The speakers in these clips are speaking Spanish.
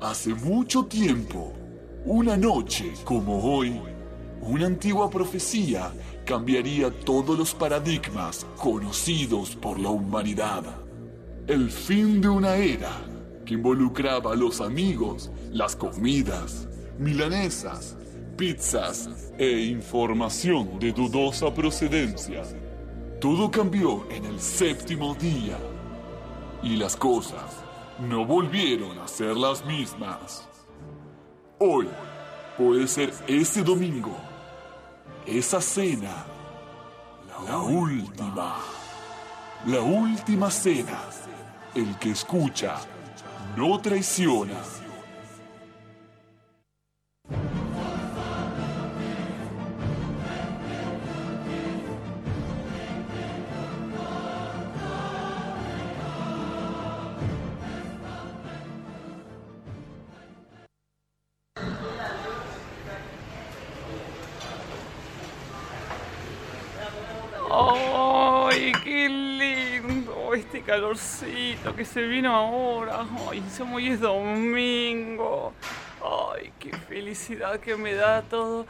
Hace mucho tiempo, una noche como hoy, una antigua profecía cambiaría todos los paradigmas conocidos por la humanidad. El fin de una era que involucraba a los amigos, las comidas, milanesas, pizzas e información de dudosa procedencia. Todo cambió en el séptimo día y las cosas no volvieron a ser las mismas. Hoy puede ser ese domingo, esa cena, la última, la última cena. El que escucha no traiciona. Calorcito que se vino ahora. ¡Ay, encima hoy es domingo! ¡Ay, qué felicidad que me da todo!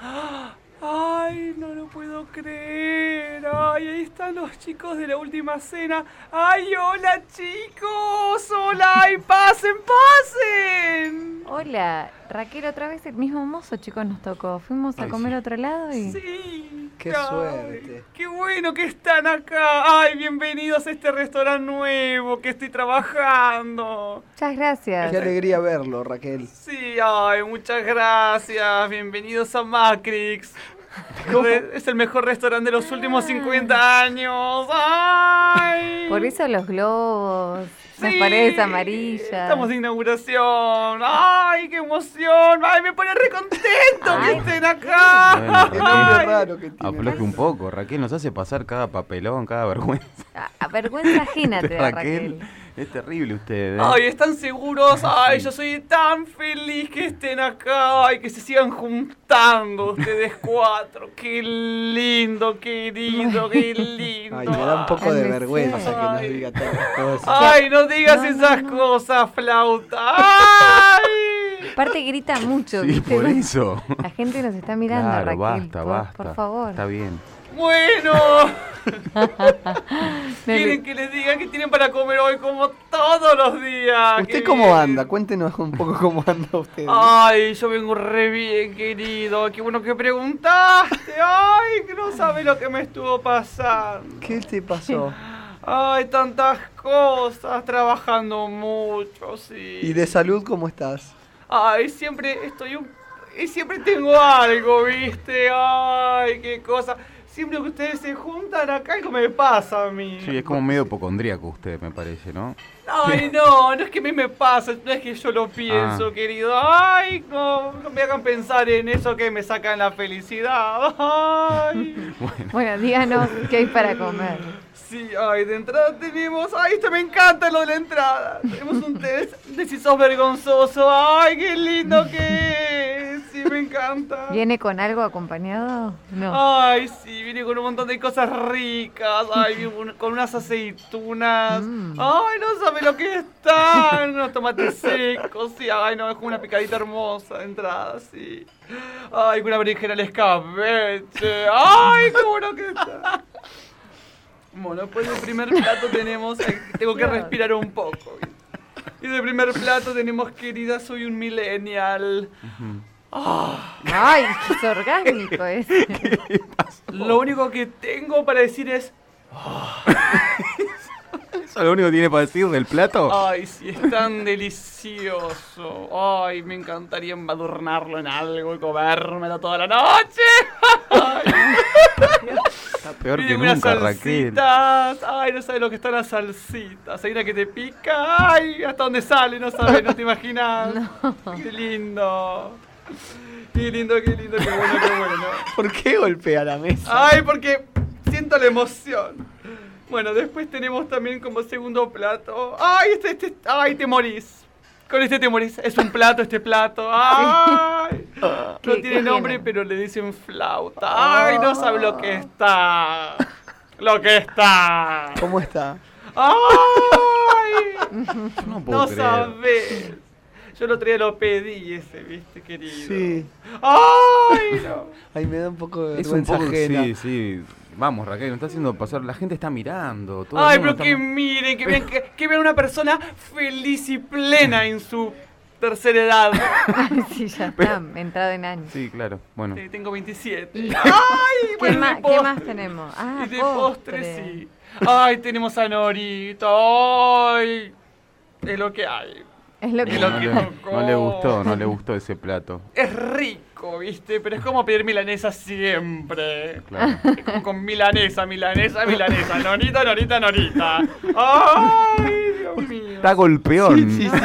¡Ay, no lo puedo creer! ¡Ay, ahí están los chicos de la última cena! ¡Ay, hola chicos! ¡Hola! ¡Ay, pasen, pasen! Hola, Raquel, otra vez el mismo mozo, chicos, nos tocó. Fuimos a Ay, comer sí. a otro lado y... Sí. Qué ay, suerte. Qué bueno que están acá. Ay, bienvenidos a este restaurante nuevo que estoy trabajando. Muchas gracias. Qué alegría verlo, Raquel. Sí, ay, muchas gracias. Bienvenidos a Macrix. Es el mejor restaurante de los últimos 50 años. Ay. Por eso los globos, las Sí, paredes amarillas. Estamos de inauguración. ¡Ay, qué emoción! ¡Ay, me pone re contento Ay, que estén acá! Bueno. Que. Afloje un poco, Raquel nos hace pasar cada papelón, cada vergüenza. A, a vergüenza ajena te da Raquel, Raquel. Es terrible usted. ¿eh? Ay, ¿están seguros? Ay, yo soy tan feliz que estén acá. Ay, que se sigan juntando ustedes cuatro. Qué lindo, querido, qué lindo. Ay, me da un poco de Ay, vergüenza que nos diga tantas cosas. Ay, no digas No, no, esas no. cosas, flauta. Ay. Aparte grita mucho, sí, ¿viste? por eso. La gente nos está mirando, claro, Raquel. basta, por, basta. Por favor. Está bien. Bueno, quieren que les diga que tienen para comer hoy como todos los días. ¿Usted cómo bien. anda? Cuéntenos un poco cómo anda usted. Ay, yo vengo re bien, querido. Qué bueno que preguntaste. Ay, que no sabe lo que me estuvo pasando. ¿Qué te pasó? Ay, tantas cosas, trabajando mucho, sí. ¿Y de salud cómo estás? Ay, siempre estoy un... Y siempre tengo algo, ¿viste? Ay, qué cosa. Siempre que ustedes se juntan acá, algo me pasa a mí. Sí, es como medio hipocondríaco usted, me parece, ¿no? Ay, no, no es que a mí me pasa, no es que yo lo pienso, Ah. querido. Ay, no, no me hagan pensar en eso que me sacan la felicidad. Ay, Bueno, díganos qué hay para comer. Sí, ay, de entrada tenemos. Ay, esto me encanta lo de la entrada. Tenemos un test de si sos vergonzoso. Ay, qué lindo que es. Sí, me encanta. ¿Viene con algo acompañado? No. Ay, sí, viene con un montón de cosas ricas. Ay, con unas aceitunas. Mm. Ay, no sabe lo que están. Unos tomates secos. Sí, ay, no, es como una picadita hermosa de entrada, sí. Ay, con una berenjena al escabeche. Ay, qué bueno que está. Bueno, después del primer plato tenemos. ay, Tengo que respirar un poco. Y del primer plato tenemos, querida, soy un millennial. Ay, es orgánico ese. Lo único que tengo para decir es. ¿Eso es lo único que tiene para decir del plato? Ay, sí, es tan delicioso. Ay, me encantaría embadurnarlo en algo y comérmelo toda la noche. Está peor que nunca, Raquel. salsitas. Ay, no sabes lo que están las salsitas. Hay una que te pica. Ay, hasta dónde sale, no sabes, no te imaginas. Qué lindo. Qué lindo, qué lindo, qué bueno, qué bueno. ¿Por qué golpea la mesa? Ay, porque siento la emoción. Bueno, después tenemos también como segundo plato. Ay, este, este, ay, te morís. Con este te morís. Es un plato, este plato. Ay. No ¿Qué- tiene qué nombre, pero le dicen flauta. Ay, no sabe lo que está. Lo que está. ¿Cómo está? Ay. No puedo No creer. sabes. Yo el otro día lo pedí ese, viste, querido. Sí. ¡Ay, no! Ay, me da un poco de Es un vergüenza poco, ajena. sí, sí. Vamos, Raquel, nos está haciendo pasar. La gente está mirando. todo Ay, pero que está- miren, que vean, que, que vean una persona feliz y plena en su tercera edad. sí, ya está, entrado en años. Sí, claro. Bueno. Sí, tengo 27. ¿Y ¡Ay! ¿Qué, bueno, de qué más tenemos? Ah, y de postre, postre. sí. Ay, tenemos a Norita. Ay, es lo que hay. Es lo que... No que le, tocó. no le gustó, no le gustó ese plato. Es rico, ¿viste? Pero es como pedir milanesa siempre. Claro. Es como con milanesa, milanesa, milanesa. Norita, norita, norita. Ay, Dios mío. Está golpeón. Sí, sí, sí.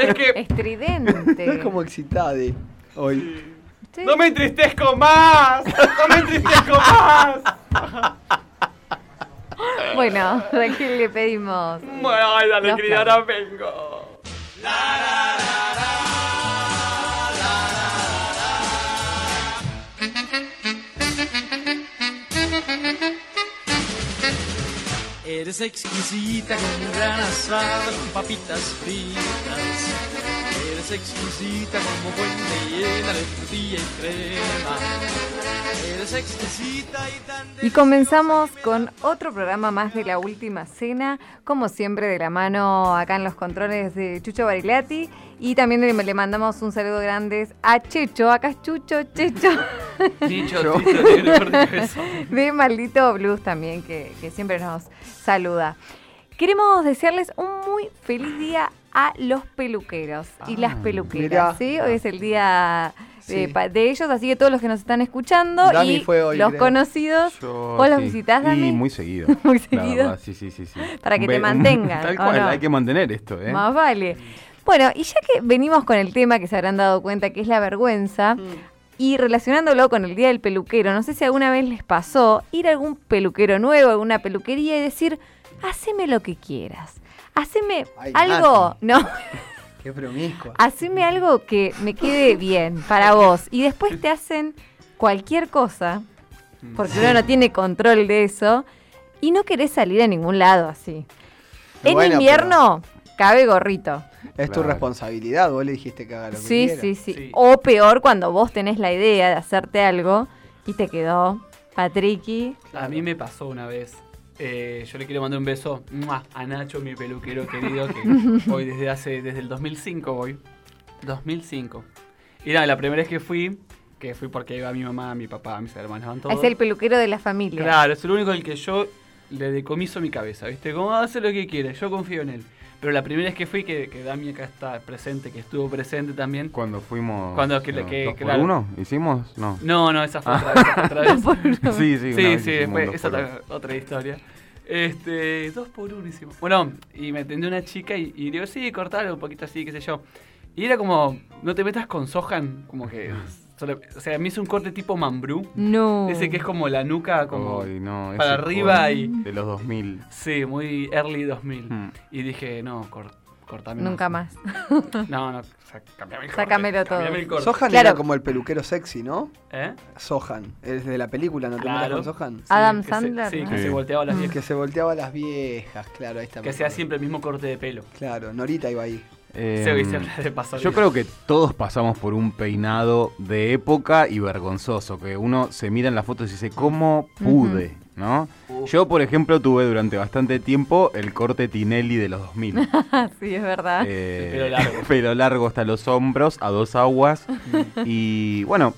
Es que Estridente. Como excitade hoy. Sí. no me entristezco más. No me entristezco más. Bueno, Raquel le pedimos. Bueno, ay, dale, Los querida, ahora vengo. Eres exquisita con gran asado, con papitas fritas. Eres exquisita como fuente llena de frutilla y crema. Eres exquisita y tan Y comenzamos con otro programa más de la última cena, como siempre de la mano acá en los controles de Chucho Barilati. Y también le, le mandamos un saludo grande a Checho, acá es Chucho, Checho, corto, eso. de Maldito Blues también, que, que siempre nos saluda. Queremos desearles un muy feliz día a los peluqueros y las Ah, peluqueras. ¿sí? Hoy es el día de, Sí. pa- de ellos, así que todos los que nos están escuchando y fue hoy, los creo. conocidos, Yo, ¿vos los sí. visitás, Y muy seguido. Muy seguido. sí, sí, sí, sí. Para que te mantengan, Tal ¿o cual, no? hay que mantener esto, ¿eh? Más vale. Bueno, y ya que venimos con el tema que se habrán dado cuenta que es la vergüenza, Mm. y relacionándolo con el día del peluquero, no sé si alguna vez les pasó ir a algún peluquero nuevo, a alguna peluquería y decir, haceme lo que quieras. Haceme Ay, algo, no, Qué promiscua. haceme algo que me quede bien para vos. Y después te hacen cualquier cosa, porque uno no tiene control de eso, y no querés salir a ningún lado así. En Bueno, invierno, cabe gorrito. Es tu Claro. responsabilidad, vos le dijiste que haga lo Sí, sí, sí, Sí. O peor, cuando vos tenés la idea de hacerte algo y te quedó Patricky. A mí me pasó una vez. Eh, yo le quiero mandar un beso ¡mua! a Nacho, mi peluquero querido, que voy desde hace, desde el 2005 voy. 2005. Y nada, la primera vez que fui, que fui porque iba mi mamá, mi papá, mis hermanos, van todos. Es el peluquero de la familia. Claro, es el único al que yo le decomiso mi cabeza, ¿viste? Como hace lo que quiere, yo confío en él. Pero la primera vez que fui, que, que Dami acá está presente, que estuvo presente también. Cuando fuimos. Cuando que- no, que- ¿dos por claro. uno? ¿Hicimos? No. No, no, esa fue otra vez. esa fue otra vez. Sí, sí, Sí, sí, hicimos fue, dos es por otra, otra historia. Este, dos por uno hicimos. Bueno, y me atendió una chica y, y digo, sí, cortalo un poquito así, qué sé yo. Y era como, no te metas con Sohan, como que. solo- o sea, me hizo un corte tipo mambrú. No. Ese que es como la nuca, como. Ay, no, para arriba y- De los 2000. Sí, muy early 2000. Hmm. Y dije, no, cor, cortame Nunca más. No, no, sa- cambiame el corte. Sácamelo todo. cambiame el corte. Sohan Claro. era como el peluquero sexy, ¿no? ¿Eh? Sohan, es de la película, ¿no te metas Claro. con Sohan? Sí, Adam que se- Sandler, sí, ¿no? que Sí. se volteaba las viejas. Que se volteaba a las viejas, claro, ahí está. Que sea siempre el mismo corte de pelo. Claro, Norita iba ahí. Eh, Se viste de pasar. yo creo que todos pasamos por un peinado de época y vergonzoso, que uno se mira en la foto y dice, ¿cómo pude? ¿No? Yo, por ejemplo, tuve durante bastante tiempo el corte Tinelli de los 2000. sí, es verdad. Eh, El pelo largo. pelo largo hasta los hombros, a dos aguas. y bueno,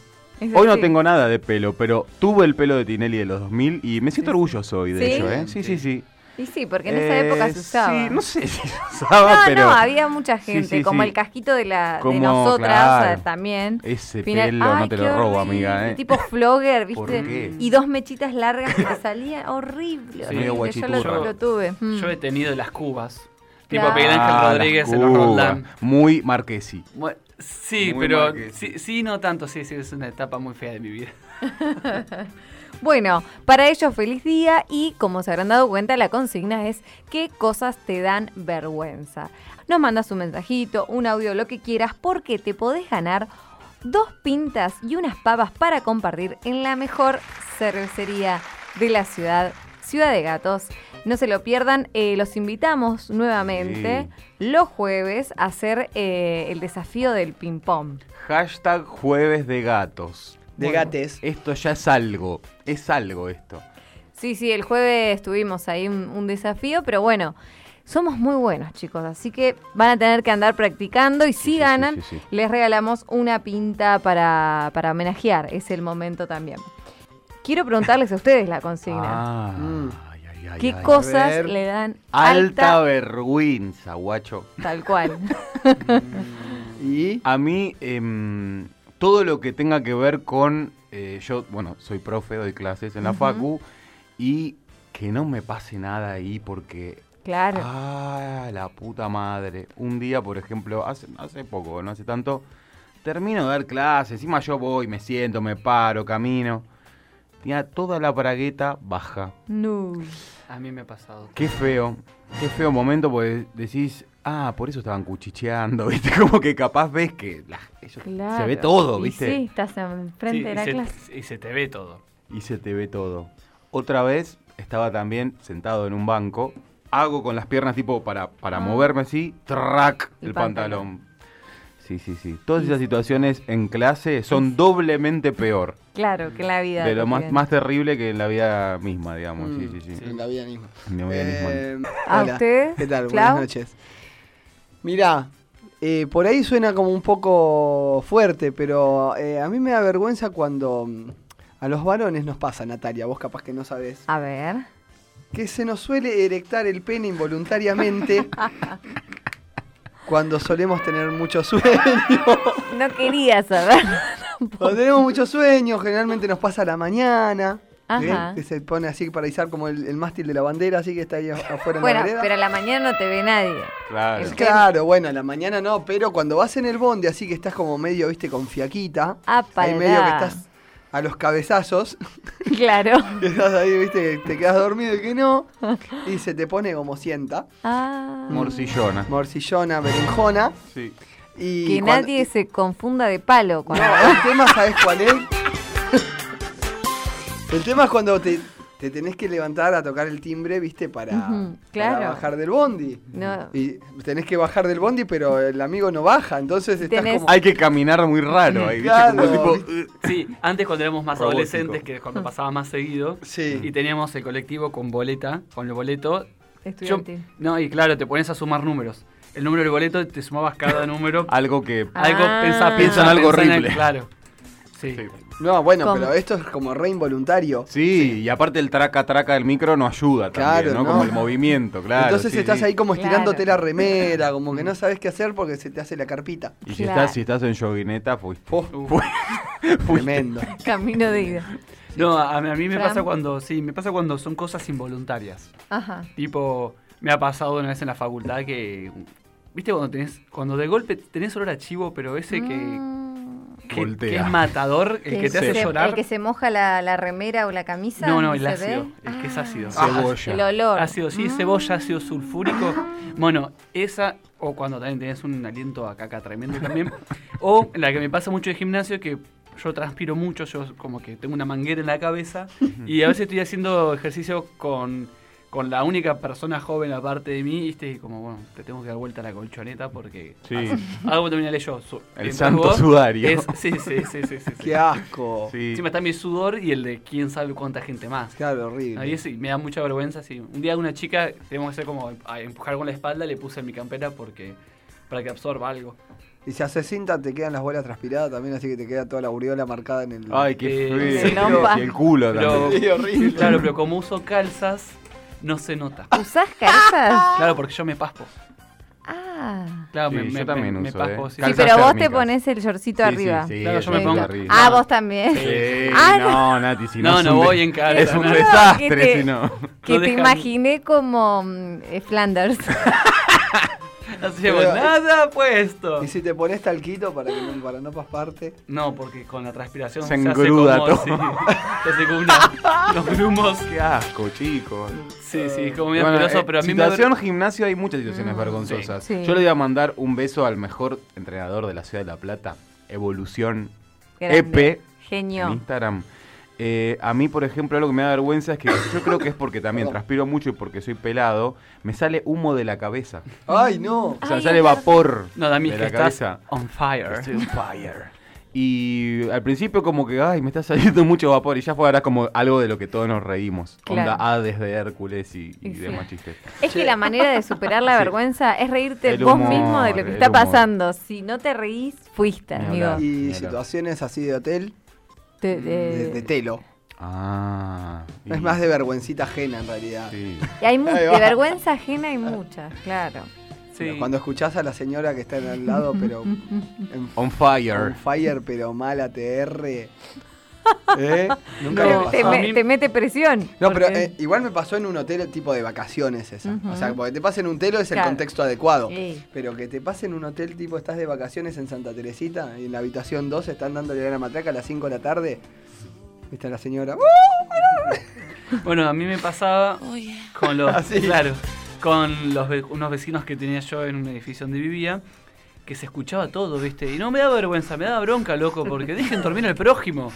hoy no tengo nada de pelo, pero tuve el pelo de Tinelli de los 2000 y me siento orgulloso hoy de ¿Sí? ello, ¿eh? Sí, sí, sí. Y sí, porque en esa Eh, época se usaba. Sí, no sé si se usaba, no, pero no, había mucha gente, sí, como sí. el casquito de la de Como, nosotras claro. eh, también. ese Final- pelo Ay, no te lo robo, horrible, amiga, ¿eh? Tipo flogger, ¿viste? ¿Por qué? Y dos mechitas largas que salían horrible. Sí. horrible. Yo lo, lo tuve. mm. Yo he tenido las cubas. Tipo Claro. Miguel Ángel Ah, Rodríguez en los. Roldán. Muy marquesi. Bueno, Sí, Muy pero sí, sí, no tanto, sí, sí, es una etapa muy fea de mi vida. Bueno, para ellos feliz día y como se habrán dado cuenta la consigna es qué cosas te dan vergüenza. Nos mandas un mensajito, un audio, lo que quieras porque te podés ganar dos pintas y unas papas para compartir en la mejor cervecería de la ciudad, Ciudad de Gatos. No se lo pierdan. Eh, los invitamos nuevamente los jueves a hacer eh, el desafío del ping-pong. Hashtag jueves de gatos. De Bueno. gates. Esto ya es algo. Es algo esto. Sí, sí, el jueves tuvimos ahí un, un desafío, pero bueno, somos muy buenos, chicos, así que van a tener que andar practicando y si sí, ganan, sí, sí. les regalamos una pinta para, para homenajear, es el momento también. Quiero preguntarles a ustedes la consigna. Ah, Mm. ay, ay, ay, ¿Qué ay. cosas ver. le dan Alta, alta, vergüenza, guacho. tal cual? Y A mí, em, todo lo que tenga que ver con. eh, yo, bueno, soy profe, doy clases en la Ujú. Facu. Y que no me pase nada ahí porque. Claro. Ah, la puta madre. Un día, por ejemplo, hace, hace poco, no hace tanto. Termino de dar clases. Encima yo voy, me siento, me paro, camino. Tenía toda la bragueta baja. No. A mí me ha pasado. Qué feo, qué feo momento, porque decís, ah, por eso estaban cuchicheando, ¿viste? Como que capaz ves que la- ellos- Claro. se ve todo, Y ¿viste? sí, estás enfrente Sí, de y la se- clase. Y se te ve todo. Y se te ve todo. Otra vez estaba también sentado en un banco, hago con las piernas tipo para, para Ah. moverme así, track El el, pantalón. pantalón. Sí, sí, sí. Todas esas situaciones en clase son doblemente peor. Claro, que en la vida. De lo más, más terrible que en la vida misma, digamos. Sí, Mm, sí, sí. en la vida misma. En la vida misma. Eh, ¿A usted, ¿Qué tal? Clau? Buenas noches. Mirá, eh, por ahí suena como un poco fuerte, pero eh, a mí me da vergüenza cuando mm, a los varones nos pasa, Natalia, vos capaz que no sabés, A ver. que se nos suele erectar el pene involuntariamente cuando solemos tener mucho sueño. No quería saber. Cuando tenemos mucho sueño, generalmente nos pasa a la mañana. Ajá. Que se pone así para izar como el, el mástil de la bandera, así que está ahí afuera en Bueno, la vereda. pero a la mañana no te ve nadie. Claro. El- Claro, bueno, a la mañana no, pero cuando vas en el bonde, así que estás como medio, viste, con fiaquita. Ah, ahí medio que estás a los cabezazos, Claro. que estás ahí, viste, que te quedas dormido y que no, y se te pone como sienta, Ah. Morcillona. morcillona, berenjona, Sí. y... Que cuando- nadie se confunda de palo No, cuando. el tema, ¿sabes cuál es? el tema es cuando te, te tenés que levantar a tocar el timbre, viste, para, claro. bajar del bondi. No. Y tenés que bajar del bondi, pero el amigo no baja, entonces estás Tenés- como... Hay que caminar muy raro ahí, ¿viste? Claro, Como ¿viste? tipo. Sí, antes cuando éramos más Robótico. adolescentes, que es cuando pasaba más seguido, Sí. y teníamos el colectivo con boleta, con el boleto. Yo- Estudiantil. no, y claro, te pones a sumar números. El número del boleto, te sumabas cada número. Algo que. algo, Ah. algo pensá en el- horrible. claro. Sí. Sí. No, bueno, ¿Cómo? pero esto es como re involuntario. Sí, y aparte el traca traca del micro no ayuda también, Claro, ¿no? ¿no? Como el movimiento, claro. Entonces sí, estás sí. ahí como estirándote Claro. la remera, como que no sabes qué hacer porque se te hace la carpita. Y si Claro. estás, si estás en yoguineta, fuiste. Oh, tremendo. Camino de ida. No, a, a mí me Fran. pasa cuando, sí, me pasa cuando son cosas involuntarias. Aja. Tipo, me ha pasado una vez en la facultad que, viste cuando tenés, cuando de golpe tenés olor a chivo, pero ese que, Mm, que, que Voltea. es matador, el que te hace se- llorar. El que se moja la, la remera o la camisa. No, no, ¿y el ácido, ve? el que es Ah, ácido. Cebolla. El olor. Ácido, sí, Mm. cebolla, ácido sulfúrico. Bueno, esa, o cuando también tenés un aliento a caca tremendo también. o la que me pasa mucho de gimnasio, que yo transpiro mucho, yo como que tengo una manguera en la cabeza. y a veces estoy haciendo ejercicio con, con la única persona joven aparte de mí, ¿viste? Y como, bueno, te tengo que dar vuelta a la colchoneta porque Sí. algo terminaré yo. Su- El santo vos, sudario. es- sí, sí, sí, sí, sí. sí. Qué asco. Sí. Encima está mi sudor y el de quién sabe cuánta gente más. Claro, horrible. Ahí sí, me da mucha vergüenza. Sí. Un día una chica, tenemos que hacer como a empujar con la espalda, le puse en mi campera porque para que absorba algo. Y si haces cinta te quedan las bolas transpiradas también, así que te queda toda la aureola marcada en el... Ay, qué Eh, lompa. Y el culo Pero, también. Sí, horrible. claro, pero como uso calzas, no se nota. ¿Usás calzas? Claro, porque yo me paspo. Ah. Claro, Sí, me, yo me- también me, me uso, paspo. eh. sí. Sí, Calzas pero vos te térmicas. pones el shortcito Sí, arriba. Sí, sí, Claro, yo me pongo- terrible. Ah, vos también. Sí, Ah, no, Nati, si no. No, es no un voy de- en calza, Es un desastre, Que te- si no. Que No te dejan- imaginé como mm, eh, Flanders. No llevo Pero- nada puesto. Y si te pones talquito para, que no, para no pasparte. No, porque con la transpiración Se engruda como, todo. sí, se hace como una- los grumos. Qué asco, chicos. Sí, sí, es como muy Bueno, asqueroso, eh, pero a mí me situación gimnasio hay muchas situaciones Mm, vergonzosas. sí. Sí. Yo le voy a mandar un beso al mejor entrenador de la ciudad de La Plata, Evolución Grande. EP en Genio. Instagram. Eh, a mí, por ejemplo, algo que me da vergüenza es que yo creo que es porque también transpiro mucho y porque soy pelado, me sale humo de la cabeza. Ay, no. O sea, me Ay, sale vapor No, de que la estás cabeza. on fire. Estoy on fire. Y al principio como que, ay, me está saliendo mucho vapor y ya fue ahora como algo de lo que todos nos reímos. Claro. Onda Hades de Hércules y, y Y sí. demás chistes. Es que la manera de superar la Sí. vergüenza es reírte vos mismo de lo que está humor. pasando. Si no te reís, fuiste, amigo. Y situaciones así de hotel, Te- de, de telo. Ah. y- Es más de vergüencita ajena en realidad. Sí. y hay mu- Ahí de vergüenza ajena hay muchas, claro. Sí. Cuando escuchás a la señora que está al lado, pero en On fire. on fire, pero mal ATR. ¿Eh? Nunca No, me te, te a me- mí- te mete presión. No, pero eh, igual me pasó en un hotel tipo de vacaciones esa. O sea, porque te pasa en un telo es el Claro. contexto adecuado. Sí. Pero que te pase en un hotel tipo estás de vacaciones en Santa Teresita y en la habitación 2 están dándole a la matraca a las 5 de la tarde. Viste la señora. ¡uh! Bueno, a mí me pasaba con los, Así. claro, con los unos vecinos que tenía yo en un edificio donde vivía, que se escuchaba todo, ¿viste? Y no me daba vergüenza, me daba bronca, loco, porque dejen dormir al prójimo.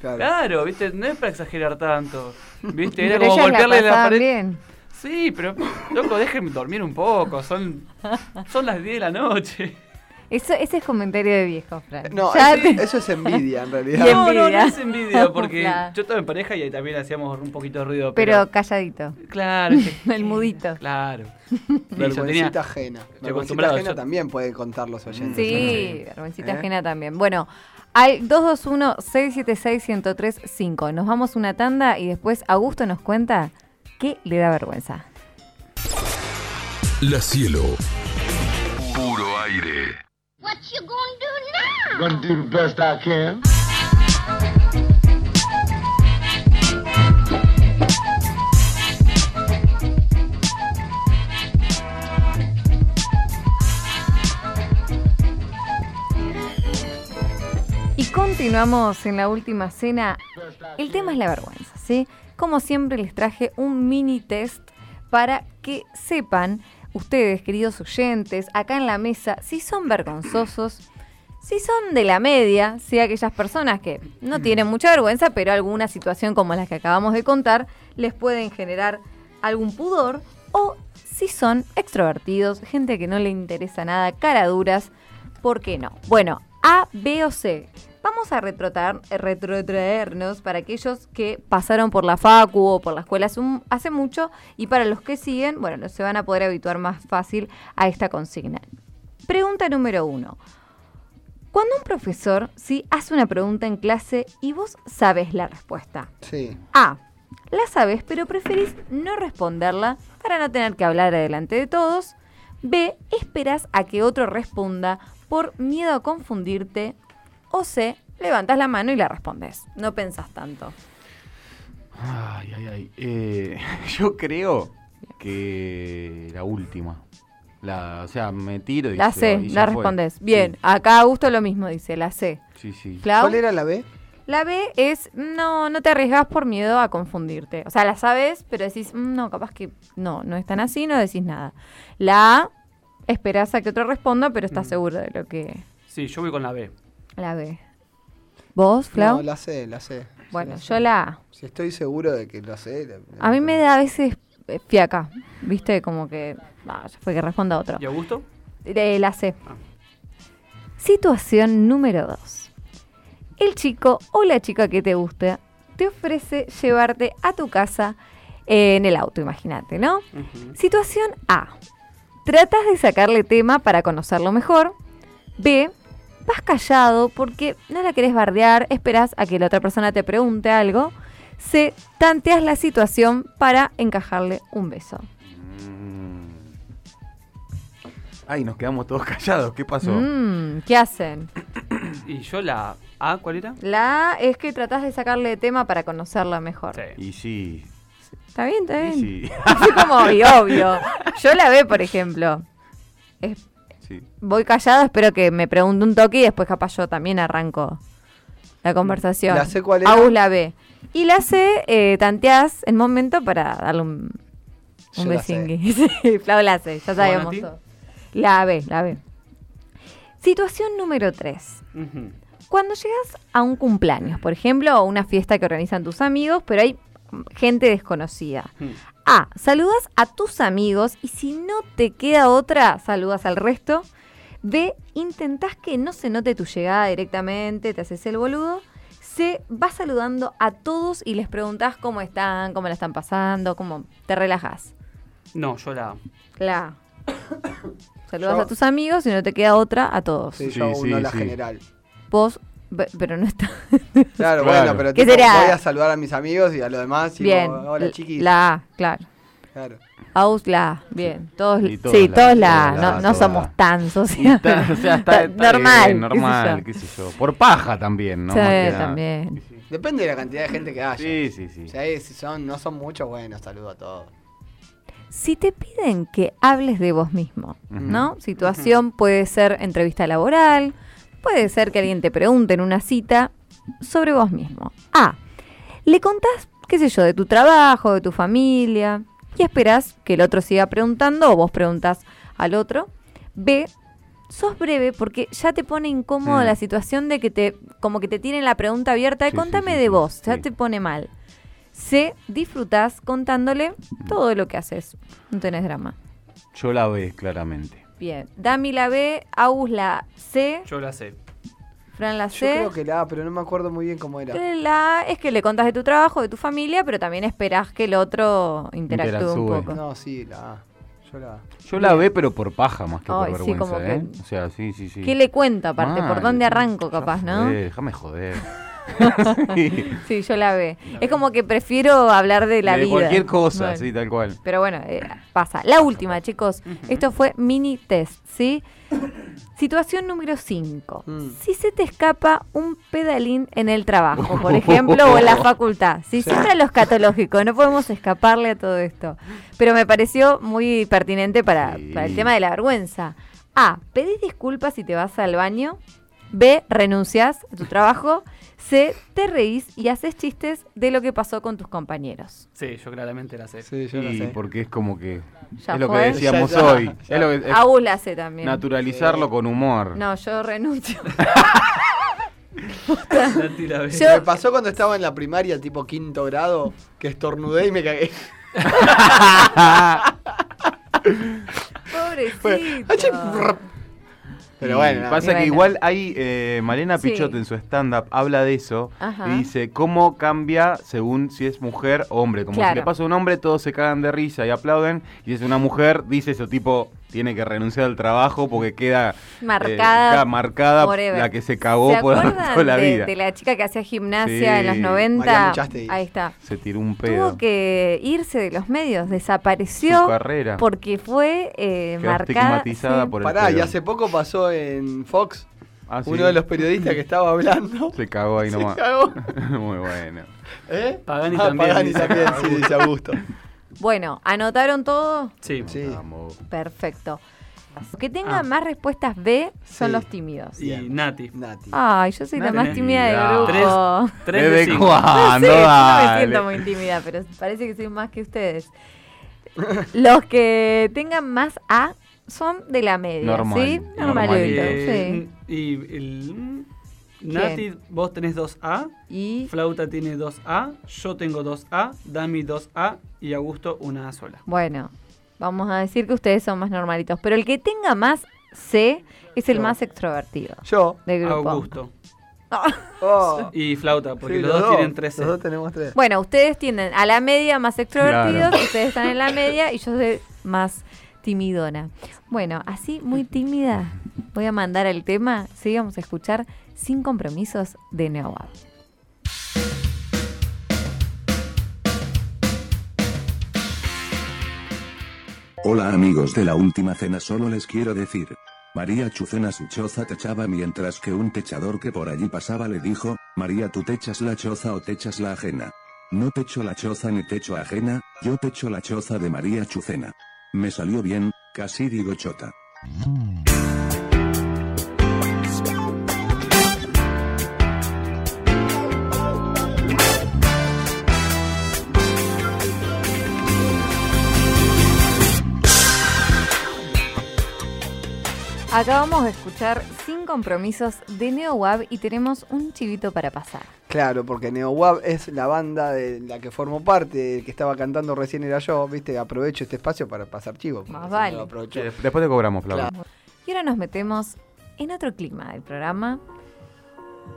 Claro. Claro, ¿viste? No es para exagerar tanto. ¿Viste? Era Pero como la golpearle la, pasaban pared. bien. Sí, pero loco, déjenme dormir un poco, son son las 10 de la noche. Eso, ese es comentario de viejo, Fran. No, eso, te- eso es envidia en realidad. No, no, no envidia. es envidia, porque Claro. yo estaba en pareja y ahí también hacíamos un poquito de ruido. pero Pero, calladito. claro, que- El mudito. Claro. Vergüencita tenía- ajena. Vergüencita acostumbrado, ajena yo- también pueden contar los oyentes. Sí, vergüencita ¿Eh? ajena también. Bueno, al 221-676-1035. Nos vamos una tanda y después Augusto nos cuenta qué le da vergüenza. La cielo. Puro aire. What you gonna do now? Gonna do the best I can. Continuamos en la última cena. El tema es la vergüenza, ¿sí? Como siempre les traje un mini test para que sepan ustedes, queridos oyentes, acá en la mesa, si son vergonzosos, si son de la media, si aquellas personas que no tienen mucha vergüenza, pero alguna situación como la que acabamos de contar les pueden generar algún pudor, o si son extrovertidos, gente que no le interesa nada, caraduras, ¿por qué no? Bueno, A, B o C. Vamos a retrotar- retrotraernos para aquellos que pasaron por la facu o por la escuela hace, un- hace mucho y para los que siguen, bueno, no se van a poder habituar más fácil a esta consigna. Pregunta número uno. Cuando un profesor sí hace una pregunta en clase y vos sabes la respuesta. Sí. A. La sabes, pero preferís no responderla para no tener que hablar adelante de todos. B. Esperas a que otro responda por miedo a confundirte. O C. Levantas la mano y la respondes. No pensás tanto. Ay, ay, ay. Eh, yo creo que la última. La, o sea, me tiro y La C, y la respondes. Bien, Sí, acá Augusto lo mismo dice, la C. sí, sí. Flau. ¿Cuál era la B? La B es no, no te arriesgas por miedo a confundirte. O sea, la sabes, pero decís, "Mm, no, capaz que no, no es tan así, no decís nada. La A, esperás a que otro responda, pero estás Mm. seguro de lo que. Sí, yo voy con la B. La B. ¿Vos, Flau? No, la C, la C. Sí, bueno, la yo sé. la A. Si estoy seguro de que la sé. la- A mí me da a veces eh, fiaca, ¿viste? Como que. ah, ya fue que responda otro. ¿Y Augusto? Eh, la C. Ah. Situación número 2. El chico o la chica que te gusta te ofrece llevarte a tu casa en el auto, imagínate, ¿no? Situación A. Tratas de sacarle tema para conocerlo mejor. B. Vas callado porque no la querés bardear, esperás a que la otra persona te pregunte algo. C. Tanteas la situación para encajarle un beso. Mm. Ay, nos quedamos todos callados. ¿Qué pasó? Mm, ¿Qué hacen? ¿Y yo la A cuál era? La A es que tratás de sacarle tema para conocerla mejor. Sí. Y sí. ¿Está bien? ¿Está bien? sí. Así como, y obvio. Yo la B, por ejemplo. Es- sí. voy callado, espero que me pregunte un toque y después capaz yo también arranco la conversación. ¿La C cuál era? Agus la B. Y la C, eh, tanteás el momento para darle un, un besingui. Sí, Flau la C, ya todo. La B, la B. Situación número 3. Ujú. Cuando llegas a un cumpleaños, por ejemplo, o una fiesta que organizan tus amigos, pero hay gente desconocida. Hmm. A. Saludas a tus amigos y si no te queda otra, saludas al resto. B. Intentás que no se note tu llegada directamente, te haces el boludo. C. Vas saludando a todos y les preguntás cómo están, cómo la están pasando, cómo te relajas. No, yo la. La. Saludas Yo- a tus amigos y no te queda otra a todos. Sí, Sí, yo sí, uno la sí. general. Vos, pero no está. Claro, Claro. bueno, pero ¿Qué tipo, voy a saludar a mis amigos y a los demás. Y Bien. digo, hola chiquis. La A, claro. Claro. Aus la A, bien. Todos, Y todos sí, la, todos la A. todos la, No, no somos la. tan sociales. está- o sea, está, está normal. bien, qué sé normal, qué sé yo. Por paja también, ¿no? Sí, también. Depende de la cantidad de gente que haya. Sí, sí, sí. Si, hay- si son, no son muchos, bueno, saludo a todos. Si te piden que hables de vos mismo. ¿no? Situación puede ser entrevista laboral, puede ser que alguien te pregunte en una cita sobre vos mismo. A. Le contás, qué sé yo, de tu trabajo, de tu familia, y esperás que el otro siga preguntando o vos preguntás al otro. B. Sos breve porque ya te pone incómodo la situación de que te, como que te tienen la pregunta abierta de Sí, contame sí, de vos, ya te pone mal. C. Disfrutás contándole todo lo que haces. No tenés drama. Yo la ve, claramente. Bien. Dami la B, Agus la C, Yo la sé. Fran la Yo C. creo que la A, pero no me acuerdo muy bien cómo era. La A es que le contás de tu trabajo, de tu familia, pero también esperás que el otro interactúe un poco. No, sí, la A. Yo la. Yo la ve, pero por paja más que Ay, por sí, vergüenza, como que- ¿eh? O sea, sí, sí, sí. ¿Qué le cuento aparte? ¿Por dónde sí. arranco capaz, no? Déjame joder. Sí. Sí, yo la ve. Es como que prefiero hablar de la de vida. cualquier cosa, Bueno. sí, tal cual. Pero bueno, eh, pasa. La última, chicos. Esto fue mini test, ¿sí? Situación número 5. Mm. Si se te escapa un pedalín en el trabajo, por ejemplo, o en la facultad. Sí, siempre a lo escatológico, no podemos escaparle a todo esto. Pero me pareció muy pertinente para, Sí. para el tema de la vergüenza. A. Pedís disculpas si te vas al baño. B. Renuncias a tu trabajo. C. Te reís y haces chistes de lo que pasó con tus compañeros. Sí, yo claramente la sé. Sí, yo la Y sé. porque es como que. Ya es lo fue. que decíamos Ya, ya, hoy. ya. Es lo que, es Agus la C también. naturalizarlo con humor. No, yo renuncio. La. Yo- Me pasó cuando estaba en la primaria, tipo quinto grado, que estornudé y me cagué. Pobrecito. Pero Y bueno, pasa Bueno. que igual hay eh, Malena Sí. Pichot en su stand-up habla de eso Ajá. y dice cómo cambia según si es mujer o hombre. Como Claro. si le pasa a un hombre, todos se cagan de risa y aplauden. Y si es una mujer, dice eso tipo, tiene que renunciar al trabajo porque queda eh, Marcada queda marcada forever. la que se cagó ¿Se por toda la de, vida. de la chica que hacía gimnasia en los Sí. 90? María Muchastegui. Ahí está. Se tiró un pedo. Tuvo que irse de los medios, desapareció Su carrera. porque fue eh, marcada. estigmatizada sí. por el Pará, y hace poco pasó en Fox, Ah, ¿sí? uno de los periodistas que estaba hablando. Se cagó ahí Se nomás. cagó. Muy bueno. ¿Eh? Pagani Ah, también, Pagani también, sí, dice Augusto. Bueno, ¿anotaron todo? Sí. Sí. Vamos. Perfecto. Los que tengan Ah. más respuestas B son Sí. los tímidos. Y. Nati. Nati. Ay, yo soy la más tímida del grupo. Tres de ¿Desde cinco. cuándo? No sé, yo no me siento muy tímida, pero parece que soy más que ustedes. Los que tengan más A son de la media, Normal, ¿sí? normal. Normalito, Eh, sí. Y el. Nati, vos tenés 2A. Y Flauta tiene 2A. Yo tengo 2A. Dami 2A. Y Augusto una A sola. bueno, vamos a decir que ustedes son más normalitos. Pero el que tenga más C es el Yo. más extrovertido Yo. del grupo. Augusto. Oh. Y Flauta, porque Sí, los, dos tienen 13. Los dos tenemos tres. Bueno, ustedes tienden a la media más extrovertidos, Claro. ustedes están en la media y yo soy más timidona. Bueno, así muy tímida, voy a mandar el tema, sí, vamos a escuchar Sin Compromisos de Neoab. Hola amigos de la última cena, solo les quiero decir. María Chucena su choza techaba mientras que un techador que por allí pasaba le dijo, María tú techas la choza o techas la ajena. No techo la choza ni techo ajena, yo techo la choza de María Chucena. Me salió bien, casi digo chota. Acabamos de escuchar Sin Compromisos de NeoWab y tenemos un chivito para pasar. Claro, porque NeoWab es la banda de la que formo parte, el que estaba cantando recién era yo, viste, aprovecho este espacio para pasar chivo. Más vale. Eh, Después te cobramos, Flava. Claro. Y ahora nos metemos en otro clima del programa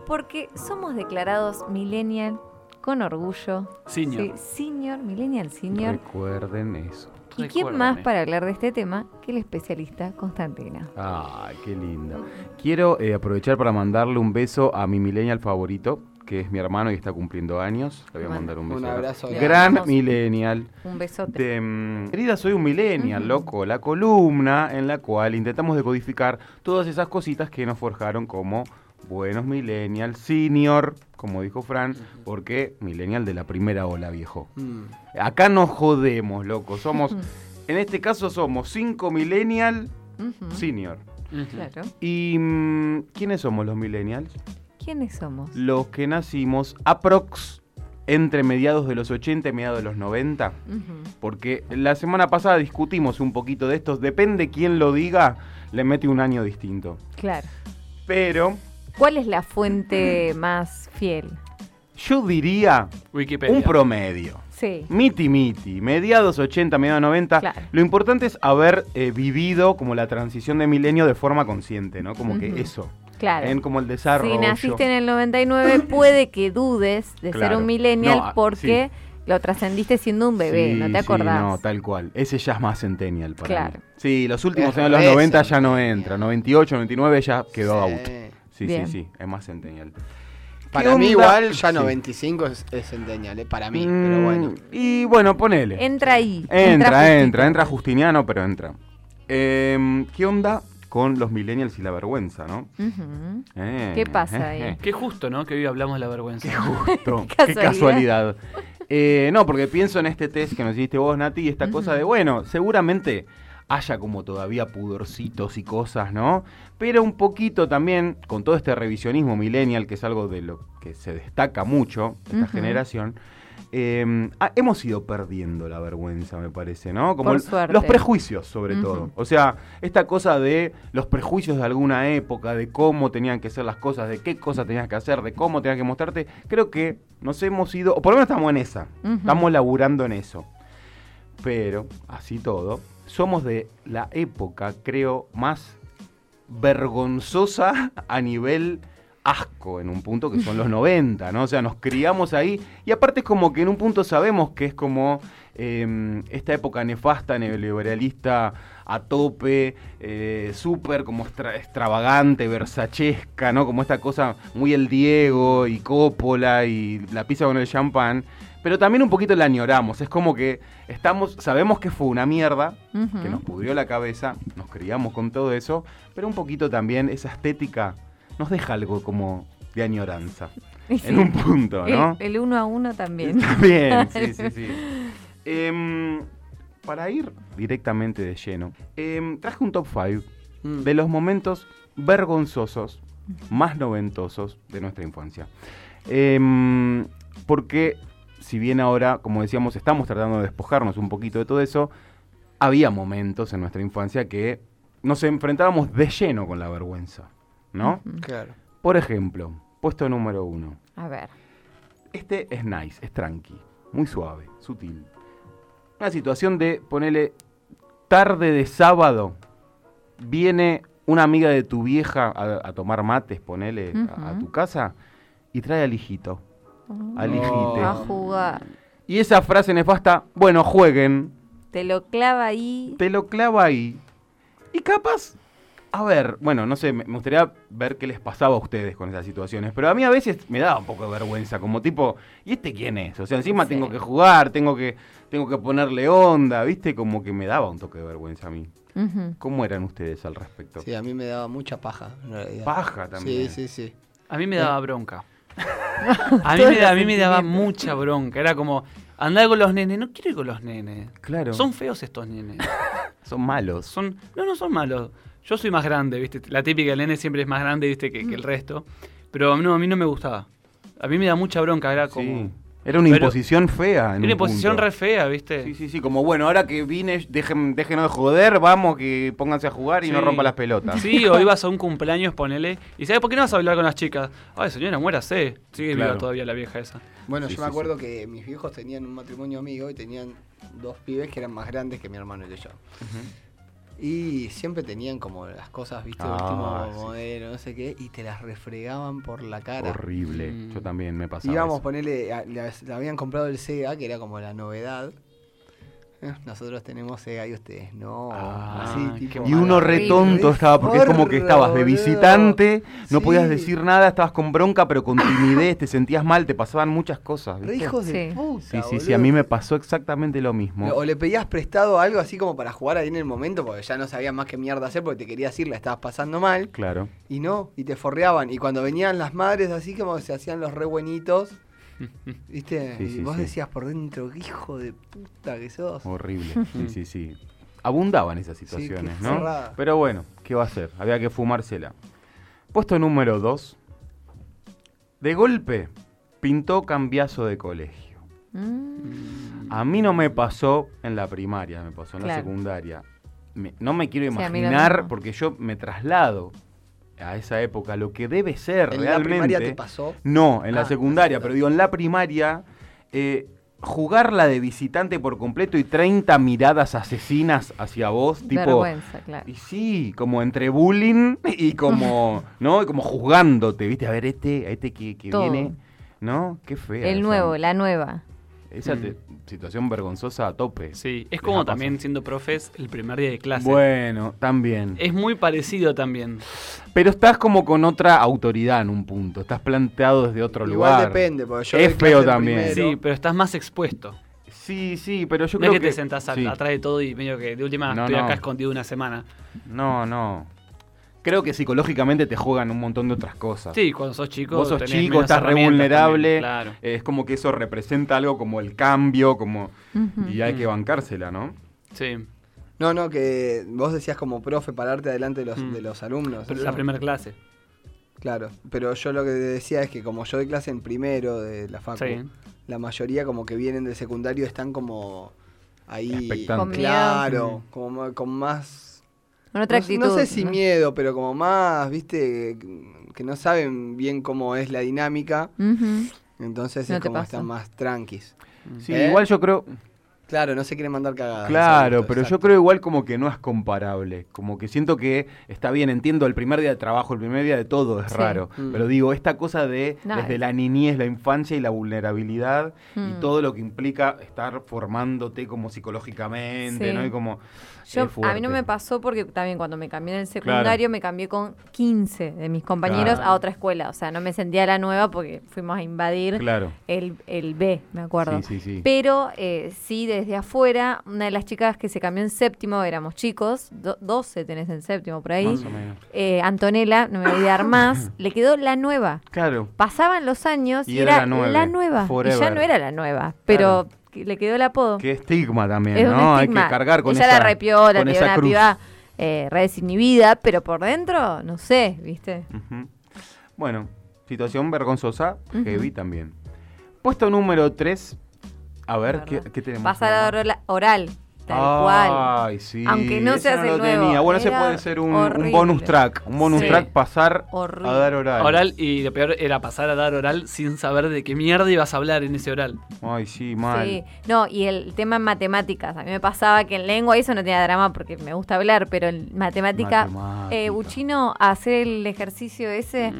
porque somos declarados millennial con orgullo. Senior. Sí, senior, millennial senior. Recuerden eso. ¿Y quién más para hablar de este tema que el especialista Constantina? Ay, qué linda. Quiero eh, aprovechar para mandarle un beso a mi millennial favorito, que es mi hermano y está cumpliendo años. Le voy a Man- mandar un Un beso. abrazo Le Gran millennial. Un besote. De, mm, Querida, soy un millennial, loco. La columna en la cual intentamos decodificar todas esas cositas que nos forjaron como buenos millennial, senior, como dijo Fran, porque millennial de la primera ola, viejo. Mm. Acá nos jodemos, loco. Somos, en este caso somos cinco millennial senior. Claro. ¿Y mm, quiénes somos los millennials? ¿Quiénes somos? Los que nacimos aprox entre mediados de los 80 y mediados de los 90. Ujú. Porque la semana pasada discutimos un poquito de estos. Depende quién lo diga, le mete un año distinto. Claro. Pero ¿Cuál es la fuente más fiel? yo diría Wikipedia. un promedio. Sí. Miti miti, mediados 80, mediados 90. Claro. Lo importante es haber eh, vivido como la transición de milenio de forma consciente, ¿no? Como que eso, Claro. en como el desarrollo. Si naciste en el 99, puede que dudes de ser un millennial No, ah, porque lo trascendiste siendo un bebé, Sí, ¿no te sí, acordás? no, tal cual. Ese ya es más centennial para Claro. mí. Sí, los últimos años de los re 90 ya no entra. 98, 99 ya quedó Sí. out. Sí, Bien. sí, sí, es más centennial. Para ¿Qué mí onda? igual ya Sí. 95 es, es centennial, eh, para mí, Mm, pero bueno. Y bueno, ponele. Entra ahí. Entra, entra, entra Justiniano, pero entra. Em, ¿Qué onda con los millennials y la vergüenza, no? Eh, ¿Qué pasa ahí? Qué justo, ¿no? Que hoy hablamos de la vergüenza. Qué justo, Qué qué casualidad. Eh, no, porque pienso en este test que nos hiciste vos, Nati, y esta cosa de, bueno, seguramente haya como todavía pudorcitos y cosas, ¿no? Pero un poquito también, con todo este revisionismo millennial, que es algo de lo que se destaca mucho esta generación, eh, ah, hemos ido perdiendo la vergüenza, me parece, ¿no? Como el- los prejuicios, sobre todo. O sea, esta cosa de los prejuicios de alguna época, de cómo tenían que ser las cosas, de qué cosas tenías que hacer, de cómo tenías que mostrarte, creo que nos hemos ido, o por lo menos estamos en esa, estamos laburando en eso. Pero, así todo, somos de la época, creo, más vergonzosa a nivel asco en un punto que son los 90, ¿no? O sea, nos criamos ahí y aparte es como que en un punto sabemos que es como eh, esta época nefasta, neoliberalista a tope, eh, súper como extra- extravagante, versachesca, ¿no? Como esta cosa muy el Diego y Coppola y la pizza con el champán, pero también un poquito la añoramos, es como que estamos, sabemos que fue una mierda, que nos pudrió la cabeza, nos criamos con todo eso, pero un poquito también esa estética nos deja algo como de añoranza. Sí, En un punto, ¿no? El, el uno a uno también. También, sí, sí, sí. Em, para ir directamente de lleno, em, traje un top 5 Mm. de los momentos vergonzosos más noventosos de nuestra infancia. Em, porque si bien ahora, como decíamos, estamos tratando de despojarnos un poquito de todo eso, había momentos en nuestra infancia que nos enfrentábamos de lleno con la vergüenza, ¿no? Claro. Por ejemplo, puesto número uno. A ver. Este es nice, es tranqui, muy suave, sutil. Una situación de, ponele, tarde de sábado, viene una amiga de tu vieja a, a tomar mates, ponele, a- a, tu casa, y trae al hijito, al hijite. A jugar. Y esa frase nefasta, bueno, jueguen, Te lo clava ahí. te lo clava ahí. Y capaz, a ver, bueno, no sé, me gustaría ver qué les pasaba a ustedes con esas situaciones, pero a mí a veces me daba un poco de vergüenza, como tipo, ¿y este quién es? O sea, encima Sí. tengo que jugar, tengo que, tengo que ponerle onda, ¿viste? Como que me daba un toque de vergüenza a mí. ¿Cómo eran ustedes al respecto? Sí, a mí me daba mucha paja. en realidad. Paja también. Sí, sí, sí. A mí me daba bronca. A mí, me, da- a mí me daba mucha bronca. Era como, andar con los nenes. No quiero ir con los nenes. Claro. Son feos estos nenes. Son malos. Son, no, no son malos. Yo soy más grande, ¿viste? La típica del nene siempre es más grande, ¿viste? Que, que el resto. Pero no, a mí no me gustaba. A mí me da mucha bronca. Era como, Sí. Era una Pero- imposición fea. En Era una un imposición punto. re fea, ¿viste? Sí, sí, sí, como bueno, ahora que vine, dejen, déjenos de joder, vamos, que pónganse a jugar y no rompan las pelotas. Sí, o ibas a un cumpleaños, ponele. ¿Y sabes por qué no vas a hablar con las chicas? Ay, señora, muérase. Sigue Claro. viva todavía la vieja esa. Bueno, Sí, yo me sí, acuerdo que mis viejos tenían un matrimonio amigo y tenían dos pibes que eran más grandes que mi hermano y yo. Y siempre tenían como las cosas, viste, Ah, último sí. modelo, no sé qué, y te las refregaban por la cara. Horrible. Mm. Yo también me pasaba. Íbamos a ponerle, le habían comprado el Sega, que era como la novedad. Eh, Nosotros tenemos Sega y ustedes no. Ah, así, tipo, Y uno re Horrible. tonto estaba, porque es como que estabas de visitante, no Sí. podías decir nada, estabas con bronca, pero con timidez, te sentías mal, te pasaban muchas cosas. ¿viste? hijos de Sí. puta, Sí, sí, sí, a mí me pasó exactamente lo mismo. O le pedías prestado algo así como para jugar ahí en el momento, porque ya no sabías más qué mierda hacer, porque te querías ir, la estabas pasando mal. Claro. Y no, y te forreaban. Y cuando venían las madres así como se hacían los re buenitos, ¿viste? Sí, y vos sí. decías por dentro, qué hijo de puta que sos. Horrible. Sí, sí, sí. Abundaban esas situaciones, ¿no? Pero bueno, ¿qué va a hacer? Había que fumársela. Puesto número 2. De golpe, pintó cambiazo de colegio. Mm. A mí no me pasó en la primaria, me pasó en la secundaria. Me- no me quiero imaginar, porque yo me traslado a esa época, lo que debe ser ¿En la realmente. primaria te pasó? No, en Ah, la en secundaria, la pero digo, en la primaria, eh, jugarla de visitante por completo y 30 miradas asesinas hacia vos, tipo... Vergüenza, claro. Y sí, como entre bullying y como, ¿no? Y como juzgándote, ¿viste? A ver, este, a este que, que viene, ¿no? Qué fea. El esa- nuevo, la nueva. Esa te- situación vergonzosa a tope. Sí, es como también siendo profes el primer día de clase. Bueno, también. Es muy parecido también. Pero estás como con otra autoridad en un punto. Estás planteado desde otro Igual lugar. depende, porque yo Es feo también. primero. Sí, pero estás más expuesto. Sí, sí, pero yo no es creo que, te sentás sí. atrás de todo y medio que de última No, estoy no. acá escondido una semana. No, no. Creo que psicológicamente te juegan un montón de otras cosas. Sí, cuando sos chico. Vos sos tenés chico, menos estás re vulnerable. también, Claro. Es como que eso representa algo como el cambio, como y hay que bancársela, ¿no? Sí, No, no, que vos decías como profe pararte adelante de los, Mm. de los alumnos. pero la primera clase. Claro, pero yo lo que decía es que como yo doy clase en primero de la facu, Sí. la mayoría como que vienen del secundario están como ahí. Miedo. Claro, como con más... Con otra no, actitud. no sé si ¿no? miedo, pero como más, viste, que no saben bien cómo es la dinámica, entonces No es como pasa. están más tranquis. Sí, ¿Eh? igual yo creo, Claro, no se quieren mandar cagadas. claro, pero yo creo igual como que no es comparable, como que siento que está bien, entiendo el primer día de trabajo, el primer día de todo es Sí. raro, Mm. pero digo, esta cosa de No, desde es- la niñez, la infancia y la vulnerabilidad y Mm. todo lo que implica estar formándote como psicológicamente, Sí. ¿no? Y como Yo, es a mí no me pasó porque también cuando me cambié en el secundario me cambié con 15 de mis compañeros Claro. a otra escuela. O sea, no me sentía la nueva porque fuimos a invadir Claro. el, el B, me acuerdo. Sí, sí, sí. Pero eh, sí, desde afuera, una de las chicas que se cambió en séptimo, éramos chicos, do- 12 tenés en séptimo por ahí. Más o menos. Eh, Antonella, no me voy a olvidar más, le quedó la nueva. Claro. Pasaban los años y, Y era era, la nueve, la nueva. Y ya no era la nueva, pero le quedó el apodo. Qué estigma también, Es ¿no? Hay que cargar con Ella esa la repiola, con esa una cruz. piba eh, re desinhibida, pero por dentro, no sé, ¿viste? Bueno, situación vergonzosa, Ujú. heavy también. Puesto número 3. A ver, ¿qué, qué tenemos? Pasar a Mamá? oral, tal cual. Ay, sí. Aunque no ese seas no nuevo, tenía. Bueno, ese puede ser un, bonus track. Un bonus Sí. track pasar Horrible. a dar oral. Oral, y lo peor era pasar a dar oral sin saber de qué mierda ibas a hablar en ese oral. Ay, sí, mal. Sí, no, y el tema en matemáticas. A mí me pasaba que en lengua eso no tenía drama porque me gusta hablar, pero en matemática, Matemática. eh, Buchino, hacer el ejercicio ese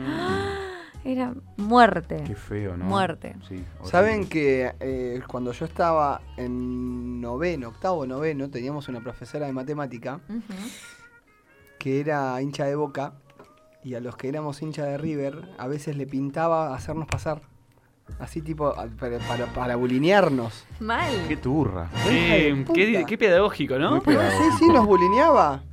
era muerte. Qué feo, ¿no? Muerte. Sí. Saben que eh, cuando yo estaba en noveno, octavo, noveno, teníamos una profesora de matemática que era hincha de boca y a los que éramos hincha de River a veces le pintaba hacernos pasar. Así tipo, para, para, para bulinearnos. Mal. Qué turra. Eh, qué, pedagógico, ¿no? Sí, sí, nos bulineaba.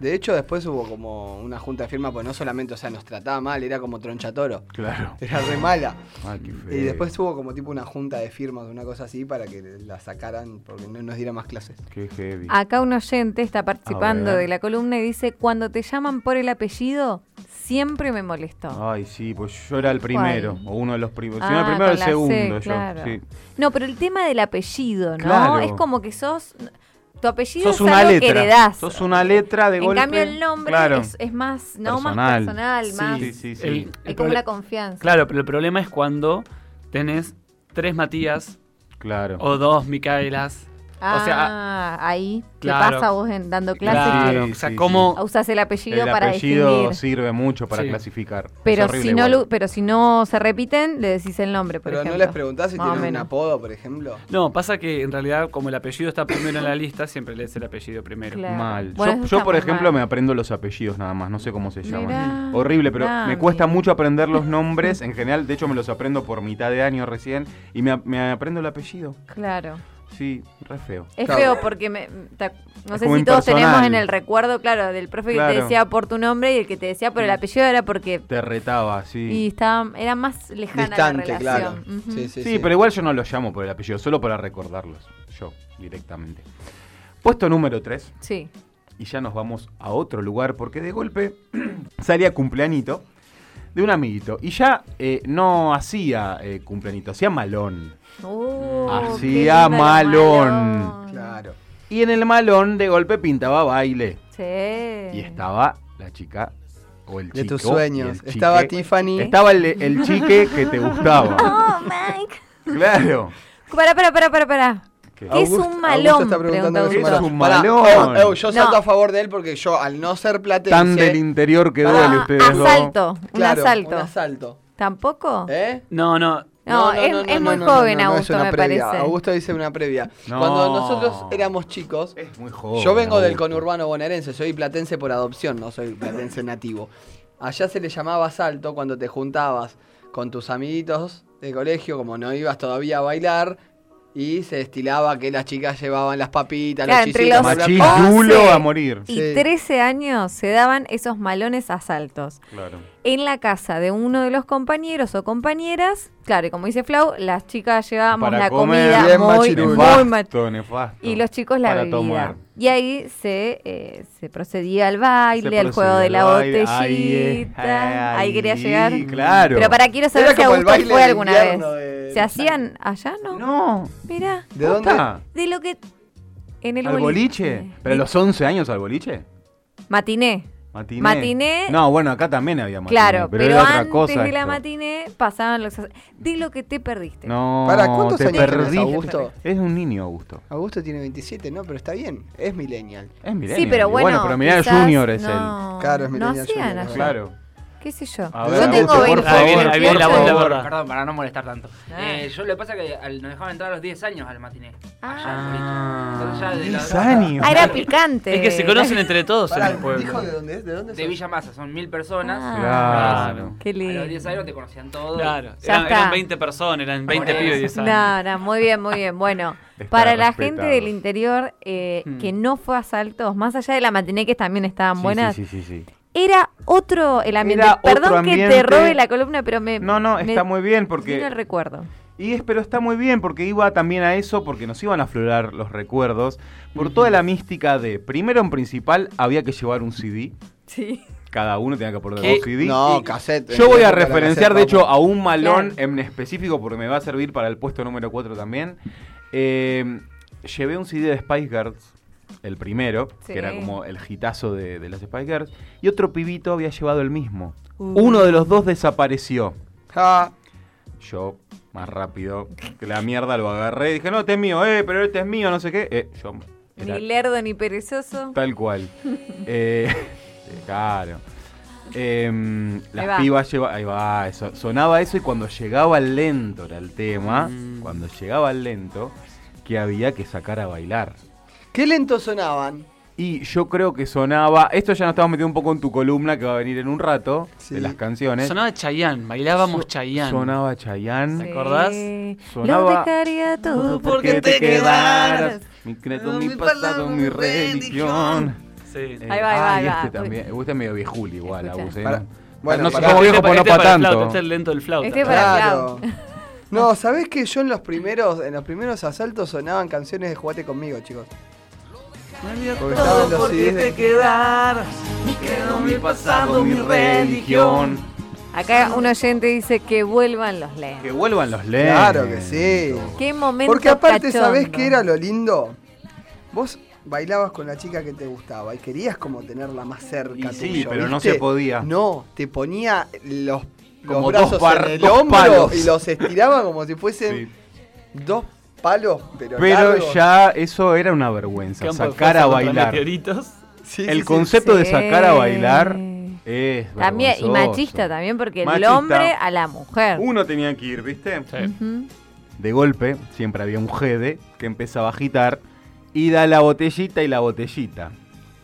De hecho, después hubo como una junta de firma, pues no solamente, o sea, nos trataba mal, era como tronchatoro. Claro. Era re mala. Ah, qué feo. Y después hubo como tipo una junta de firmas, una cosa así, para que la sacaran porque no nos diera más clases. Qué heavy. Acá un oyente está participando de la columna y dice, cuando te llaman por el apellido, siempre me molestó. Ay, sí, pues yo era el primero, o uno de los primeros. Si no Ah, el primero, con el la C, segundo, yo. claro. Sí. No, pero el tema del apellido, ¿no? Claro. Es como que sos... Tu apellido Sos es una algo que letra. heredás. Sos una letra de en golpe. cambio el nombre Claro. es, es más, no Personal. más personal, Sí, más... Sí, sí, sí. El- Hay el como prole- una confianza. Claro, pero el problema es cuando tenés tres Matías Claro. o dos Micaelas. Ah, o sea, ahí. ¿Qué claro. pasa vos en- dando clases? Claro, Sí, o sea, sí, cómo... que Usás el apellido el para apellido sirve mucho para Sí. clasificar. Pero horrible si, no igual. pero si no se repiten, le decís el nombre, por Pero no les preguntás si Más tienen un apodo, por ejemplo. No, pasa que en realidad como el apellido está primero en la lista, siempre lees el apellido primero. Claro. Mal. Bueno, yo, yo, por ejemplo, mal. me aprendo los apellidos nada más, no sé cómo se llaman. Mirá, Horrible, pero me cuesta mucho aprender los nombres. En general, de hecho, me los aprendo por mitad de año recién y me, me aprendo el apellido. Claro. Sí, re feo. Es Claro. feo porque me, te- no Es sé si todos tenemos en el recuerdo, claro, del profe que Claro. te decía por tu nombre y el que te decía por el apellido era porque Te retaba, sí. y estaba era más lejana Distante, la claro. relación. Ujú. Sí, sí, Sí, pero igual yo no los llamo por el apellido, solo para recordarlos. Yo, directamente. Puesto número 3. Sí. y ya nos vamos a otro lugar porque de golpe salía cumpleañito de un amiguito y ya eh, no hacía eh, cumpleañito, hacía malón. Uh, Hacía la malón. Claro. Y en el malón de golpe pintaba baile Sí. y estaba la chica o el De chico. tus y sueños. el Estaba chique. Tiffany. Estaba el, el chique que te gustaba. Oh, Mike. Claro. Para, para, para, para, para. ¿Qué? ¿Qué es un malón? Está preguntando qué es un Es un malón. malón. Eu, yo salto No. a favor de él porque yo, al no ser platense... Tan del interior que Ah, duele ustedes dos. asalto. claro, un asalto. Un asalto. ¿Tampoco? ¿Eh? No, no. No, es, es muy joven Augusto, una me previa. parece. Augusto dice una previa. No. Cuando nosotros éramos chicos, Es muy joven. yo vengo del conurbano bonaerense, soy platense por adopción, no soy platense nativo. Allá se le llamaba asalto cuando te juntabas con tus amiguitos de colegio, como no ibas todavía a bailar, y se estilaba que las chicas llevaban las papitas, Claro, los entre chisitos, los bla. once dulo a morir. Y Sí. 13 años se daban esos malones asaltos. Claro. En la casa de uno de los compañeros o compañeras, claro, y como dice Flau, las chicas llevábamos la comida Bien muy, muy Nefasto, nefasto. y los chicos la bebida. tomar. Y ahí se, eh, se procedía al baile, Se al juego de la baile. botellita. Ahí, Ahí, ahí, quería llegar. claro. Pero para quiero saber Era si Augusto fue alguna vez. de- ¿Se hacían allá? No. No. Mira, ¿De dónde? De lo que. En el ¿Al boliche? ¿Pero a los 11 años al boliche? Matiné. ¿Matiné? Matiné. No, bueno, acá también había matiné. Claro, pero, pero, era otra antes cosa de la esto. matiné pasaban los... De lo que te perdiste. No, Para, ¿cuántos te años perdiste. Augusto? Es un niño, Augusto. Augusto tiene 27, ¿no? Pero está bien, es millennial. Es millennial. Sí, pero Y bueno, pero mirá, quizás Junior es él. no, Claro, es no millennial hacían junior, allá. Claro. ¿Qué sé yo? A yo ver, tengo Augusto, 20. por favor, Ahí viene- ahí viene la voz de verdad. Perdón, para no molestar tanto. Ah. Eh, yo le pasa que al- nos dejaban entrar a los 10 años al matiné. Ah. Allá. Entonces ya de, 10 la- años. Ah, era picante. Es que se conocen entre todos en el pueblo. ¿Dijo de dónde es? ¿De dónde de sos? Villa Masa, son mil personas. Ah, Claro. Qué A los 10 lindo. años te conocían todos. Claro, Ya eran, está. eran 20 personas, eran 20 Por pibes de eso. 10 años. No, no, muy bien, muy bien. Bueno, Está para la respetado. gente del interior eh, Hmm. que no fue a asaltos, más allá de la matiné que también estaban Sí, buenas, Sí, sí, sí, sí. Era otro el ambiente. Era otro Perdón que te robe la columna, pero me. No, no, me está muy bien vino porque... el recuerdo. Y es, pero está muy bien porque iba también a eso, porque nos iban a aflorar los recuerdos, por toda la mística de, primero en principal, había que llevar un CD, Sí. cada uno tenía que aportar dos CD. No, cassette. yo voy a referenciar, de hecho, a un malón en específico, porque me va a servir para el puesto número 4 también. Eh, llevé un CD de Spice Girls, el primero, Sí. que era como el hitazo de, de las Spice Girls, y otro pibito había llevado el mismo. Uh. Uno de los dos desapareció. Ja. Yo, más rápido que la mierda, lo agarré y dije, no, este es mío, eh, pero este es mío, no sé qué. Eh, yo, era Ni lerdo ni perezoso. tal cual. eh, claro. Em, las pibas lleva, ahí va, eso, sonaba eso y cuando llegaba el lento era el tema, Mm. cuando llegaba el lento, que había que sacar a bailar. ¿Qué lentos sonaban? Y yo creo que sonaba, esto ya nos estamos metiendo un poco en tu columna que va a venir en un rato, Sí. de las canciones. Sonaba Chayanne, bailábamos Chayanne. Sonaba Chayanne. ¿Te acordás? Sí. Sonaba- Lo dejaría todo porque porque te te quedaras. Mi credo, mi pasado, mi religión. Sí. Eh, Ahí va, ahí va, ah, ahí y va. este también. Usted es medio viejuli igual, Escucha. Agus, ¿eh? Para- No- bueno, no sé para- cómo Este pero no este para tanto. Este es el lento del flauta. Este para Claro. No, ¿sabés que yo en los primeros, en los primeros asaltos sonaban canciones de Jugate conmigo, chicos? Porque los CDs de- quedar, quedó mi pasado, mi religión. Acá un oyente dice que vuelvan los Que lentes. vuelvan los lentes. Claro que sí. Qué momento Porque aparte, cachondo. ¿sabés qué era lo lindo? Vos bailabas con la chica que te gustaba y querías como tenerla más cerca. Y sí, tuyo, pero no se podía. No, te ponía los, los Como brazos dos par- en el dos hombro palos. y los estiraba como si fuesen Sí. dos palos, pero, Pero largos. ya eso era una vergüenza. Campo Sacar a bailar. Sí, El sí, sí. concepto de sacar a bailar es También, y machista también, porque el Machista. hombre a la mujer. Uno tenía que ir, ¿viste? Sí. De golpe, siempre había un jede que empezaba a agitar y da la botellita y la botellita.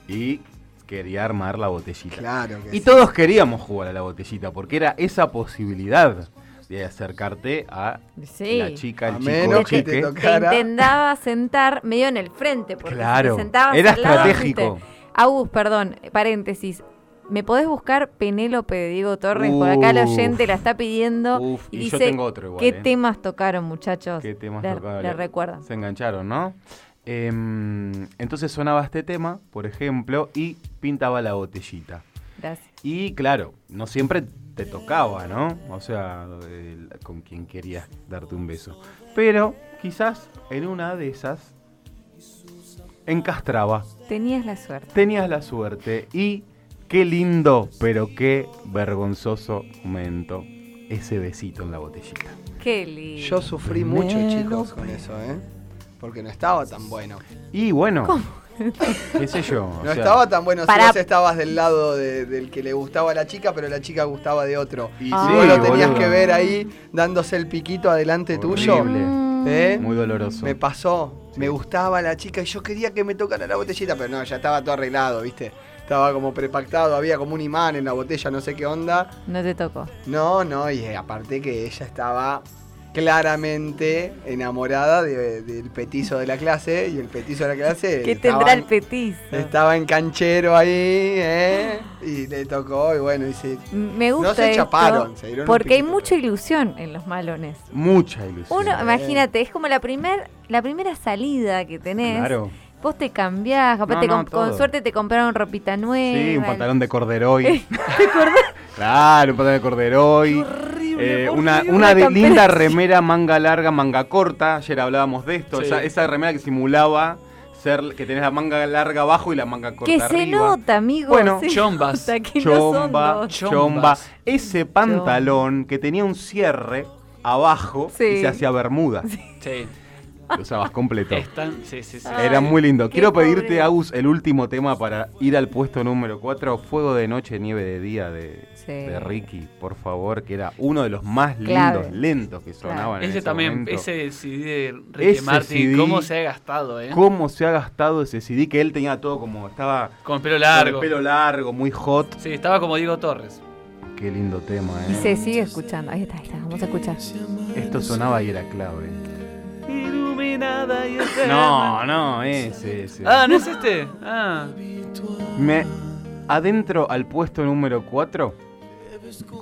Y quería armar la botellita. Claro que Y sí. todos queríamos jugar a la botellita porque era esa posibilidad de acercarte a Sí. la chica, el A chico, menos el que te chique. Te intentaba sentar medio en el frente, porque si Claro, te sentabas era al lado, estratégico. ¿viste? Agus, perdón, paréntesis. ¿Me podés buscar Penélope de Diego Torres? Por acá el oyente la está pidiendo. Uf, y y dice, yo tengo otro igual, ¿Qué eh. temas tocaron, muchachos? ¿Qué temas le, tocaba? le recuerdan. Se engancharon, ¿no? Em, entonces sonaba este tema, por ejemplo, y pintaba la botellita. Gracias. Y claro, no siempre te tocaba, ¿no? O sea, el- con quien querías darte un beso. Pero quizás en una de esas encastraba. Tenías la suerte. Tenías la suerte y qué lindo, pero qué vergonzoso momento ese besito en la botellita. Qué lindo. Yo sufrí mucho, chicos, con eso, ¿eh? Porque no estaba tan bueno. Y bueno, qué sé yo. o No sea, estaba tan bueno Pará. si vos estabas del lado de- del que le gustaba a la chica, pero la chica gustaba de otro. Y Ah. Sí, vos lo tenías boludo. que ver ahí dándose el piquito adelante tuyo. Horrible. Mm. ¿Eh? Muy doloroso. Me pasó, me gustaba la chica y yo quería que me tocara la botellita, pero no, ya estaba todo arreglado, ¿viste? Estaba como prepactado, había como un imán en la botella, no sé qué onda. No te tocó. No, no, y aparte que ella estaba claramente enamorada de- del petizo de la clase y el petizo de la clase ¿Qué estaba, tendrá el petizo? estaba en canchero ahí, ¿eh? Y le tocó y bueno, y se- Me gusta No se esto chaparon, se dieron un porque hay mucha ilusión en los malones. Mucha ilusión. Uno, imagínate, es como la primer, la primera salida que tenés. Claro. Vos te cambiás, capaz No, te no, com- con suerte te compraron ropita nueva. Sí, un pantalón de corderoy. ¿Te acordás? Claro, un pantalón de corderoy. Horrible, Eh, una una de- linda remera manga larga, manga corta. Ayer hablábamos de esto. Sí. Esa, esa remera que simulaba ser que tenés la manga larga abajo y la manga corta Que se arriba. nota, amigo. Bueno, se chombas. nota que no son Chomba, dos. chomba. Ese pantalón que tenía un cierre abajo Sí. y se hacía bermuda. Sí. Lo usabas completo. Están, sí, sí, sí. Ay, Era muy lindo. Quiero pobre. pedirte, Agus, el último tema para ir al puesto número 4, Fuego de Noche, Nieve de Día de, Sí. de Ricky, por favor, que era uno de los más lindos, Clave. lentos que sonaban en Ese ese también, momento. ese CD de Ricky Ese Martin, CD, cómo se ha gastado, ¿eh? ¿Cómo se ha gastado ese CD? Que él tenía todo como, estaba Con el pelo con largo. el pelo largo, muy hot. Sí, estaba como Diego Torres. Qué lindo tema, Y eh. se sigue escuchando. Ahí está, ahí está. Vamos a escuchar. Esto sonaba y era clave. Iluminada y eterna. No, no, ese, ese. Ah, ¿no es este? Ah. Me adentro al puesto número 4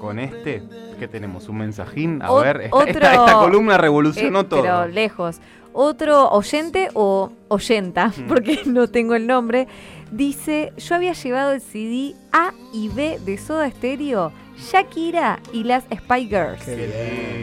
con este. ¿Qué tenemos? ¿Un mensajín? A O- ver, esta, otro- esta- esta columna revolucionó Eh, todo. Pero lejos. Otro oyente o oyenta, Mm. porque no tengo el nombre, dice, yo había llevado el CD A y B de Soda Stereo, Shakira y las Spy Girls. Qué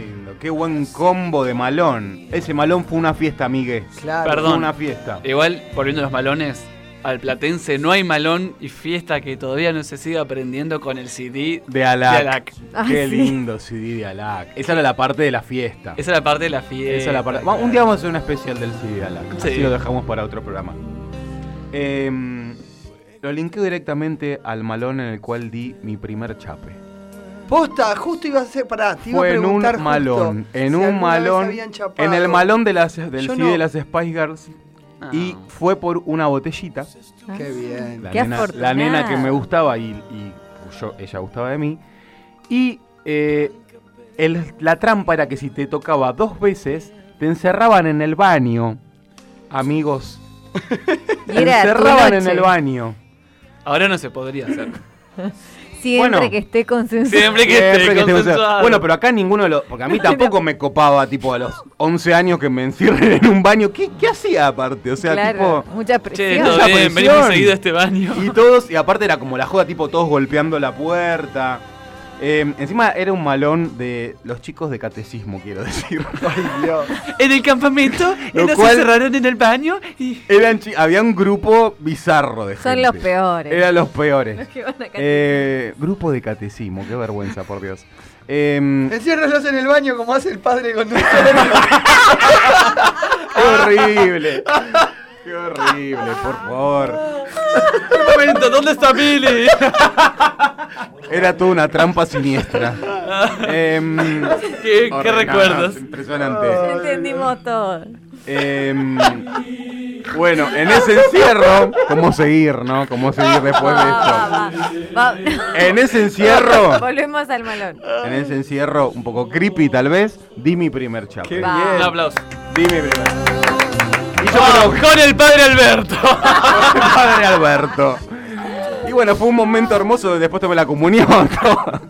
lindo, qué buen combo de malón. Ese malón fue una fiesta, Miguel. Claro. Perdón. Fue una fiesta. Igual, volviendo a los malones, al platense no hay malón y fiesta que todavía no se sigue aprendiendo con el CD De Alac. de Alac. Ah, Qué sí. lindo CD de Alac. Esa era la parte de la fiesta. Esa es la parte de la fiesta. Esa la parte. Un día vamos a hacer una especial del CD de Alac. Sí. Así lo dejamos para otro programa. Em, lo linkeo directamente al malón en el cual di mi primer chape. Posta, justo iba a ser, pará, te iba Fue a en un justo malón. En si un malón. En el malón de las, del Yo CD no. de las Spice Girls. Ah. Y fue por una botellita. Ah. Qué bien. La, Qué nena, afortunada. la nena que me gustaba y, y yo, ella gustaba de mí. Y eh, el- la trampa era que si te tocaba dos veces, te encerraban en el baño. Amigos, Y te encerraban en el baño. Ahora no se podría hacer. Siempre Bueno. que esté consensuado. Siempre que Siempre esté que estemos- consensuado. Bueno, pero acá ninguno de los. Porque a mí tampoco me copaba, tipo, a los 11 años que me encierren en un baño. ¿Qué, qué hacía aparte? O sea, claro, tipo. mucha Che, presión. todo Mucha bien, presión. venimos seguido a este baño. Y todos, y aparte era como la joda, tipo, todos golpeando la puerta. Eh, encima era un malón de los chicos de catecismo, quiero decir. Ay, Dios. En el campamento, Lo cual- encerraron en el baño y... Eran había un grupo bizarro de Son gente. los peores. Eran los peores. Los que van a Eh, grupo de catecismo, qué vergüenza, por Dios. Em, Enciérralos en el baño como hace el padre con horrible. Qué horrible, por favor. Un momento, ¿dónde está Billy? Era toda una trampa siniestra. Em, ¿Qué, qué horrible, recuerdos? no, impresionante. Entendimos todo. Em, bueno, en ese encierro, ¿cómo seguir, no? ¿Cómo seguir después de esto? va, va. En ese encierro, Volvemos al malón. en ese encierro, un poco creepy tal vez, di mi primer chapa. Qué bien. Un aplauso. Di mi primer. Con el padre Alberto. Padre Alberto. Y bueno, fue un momento hermoso, después tomé la comunión.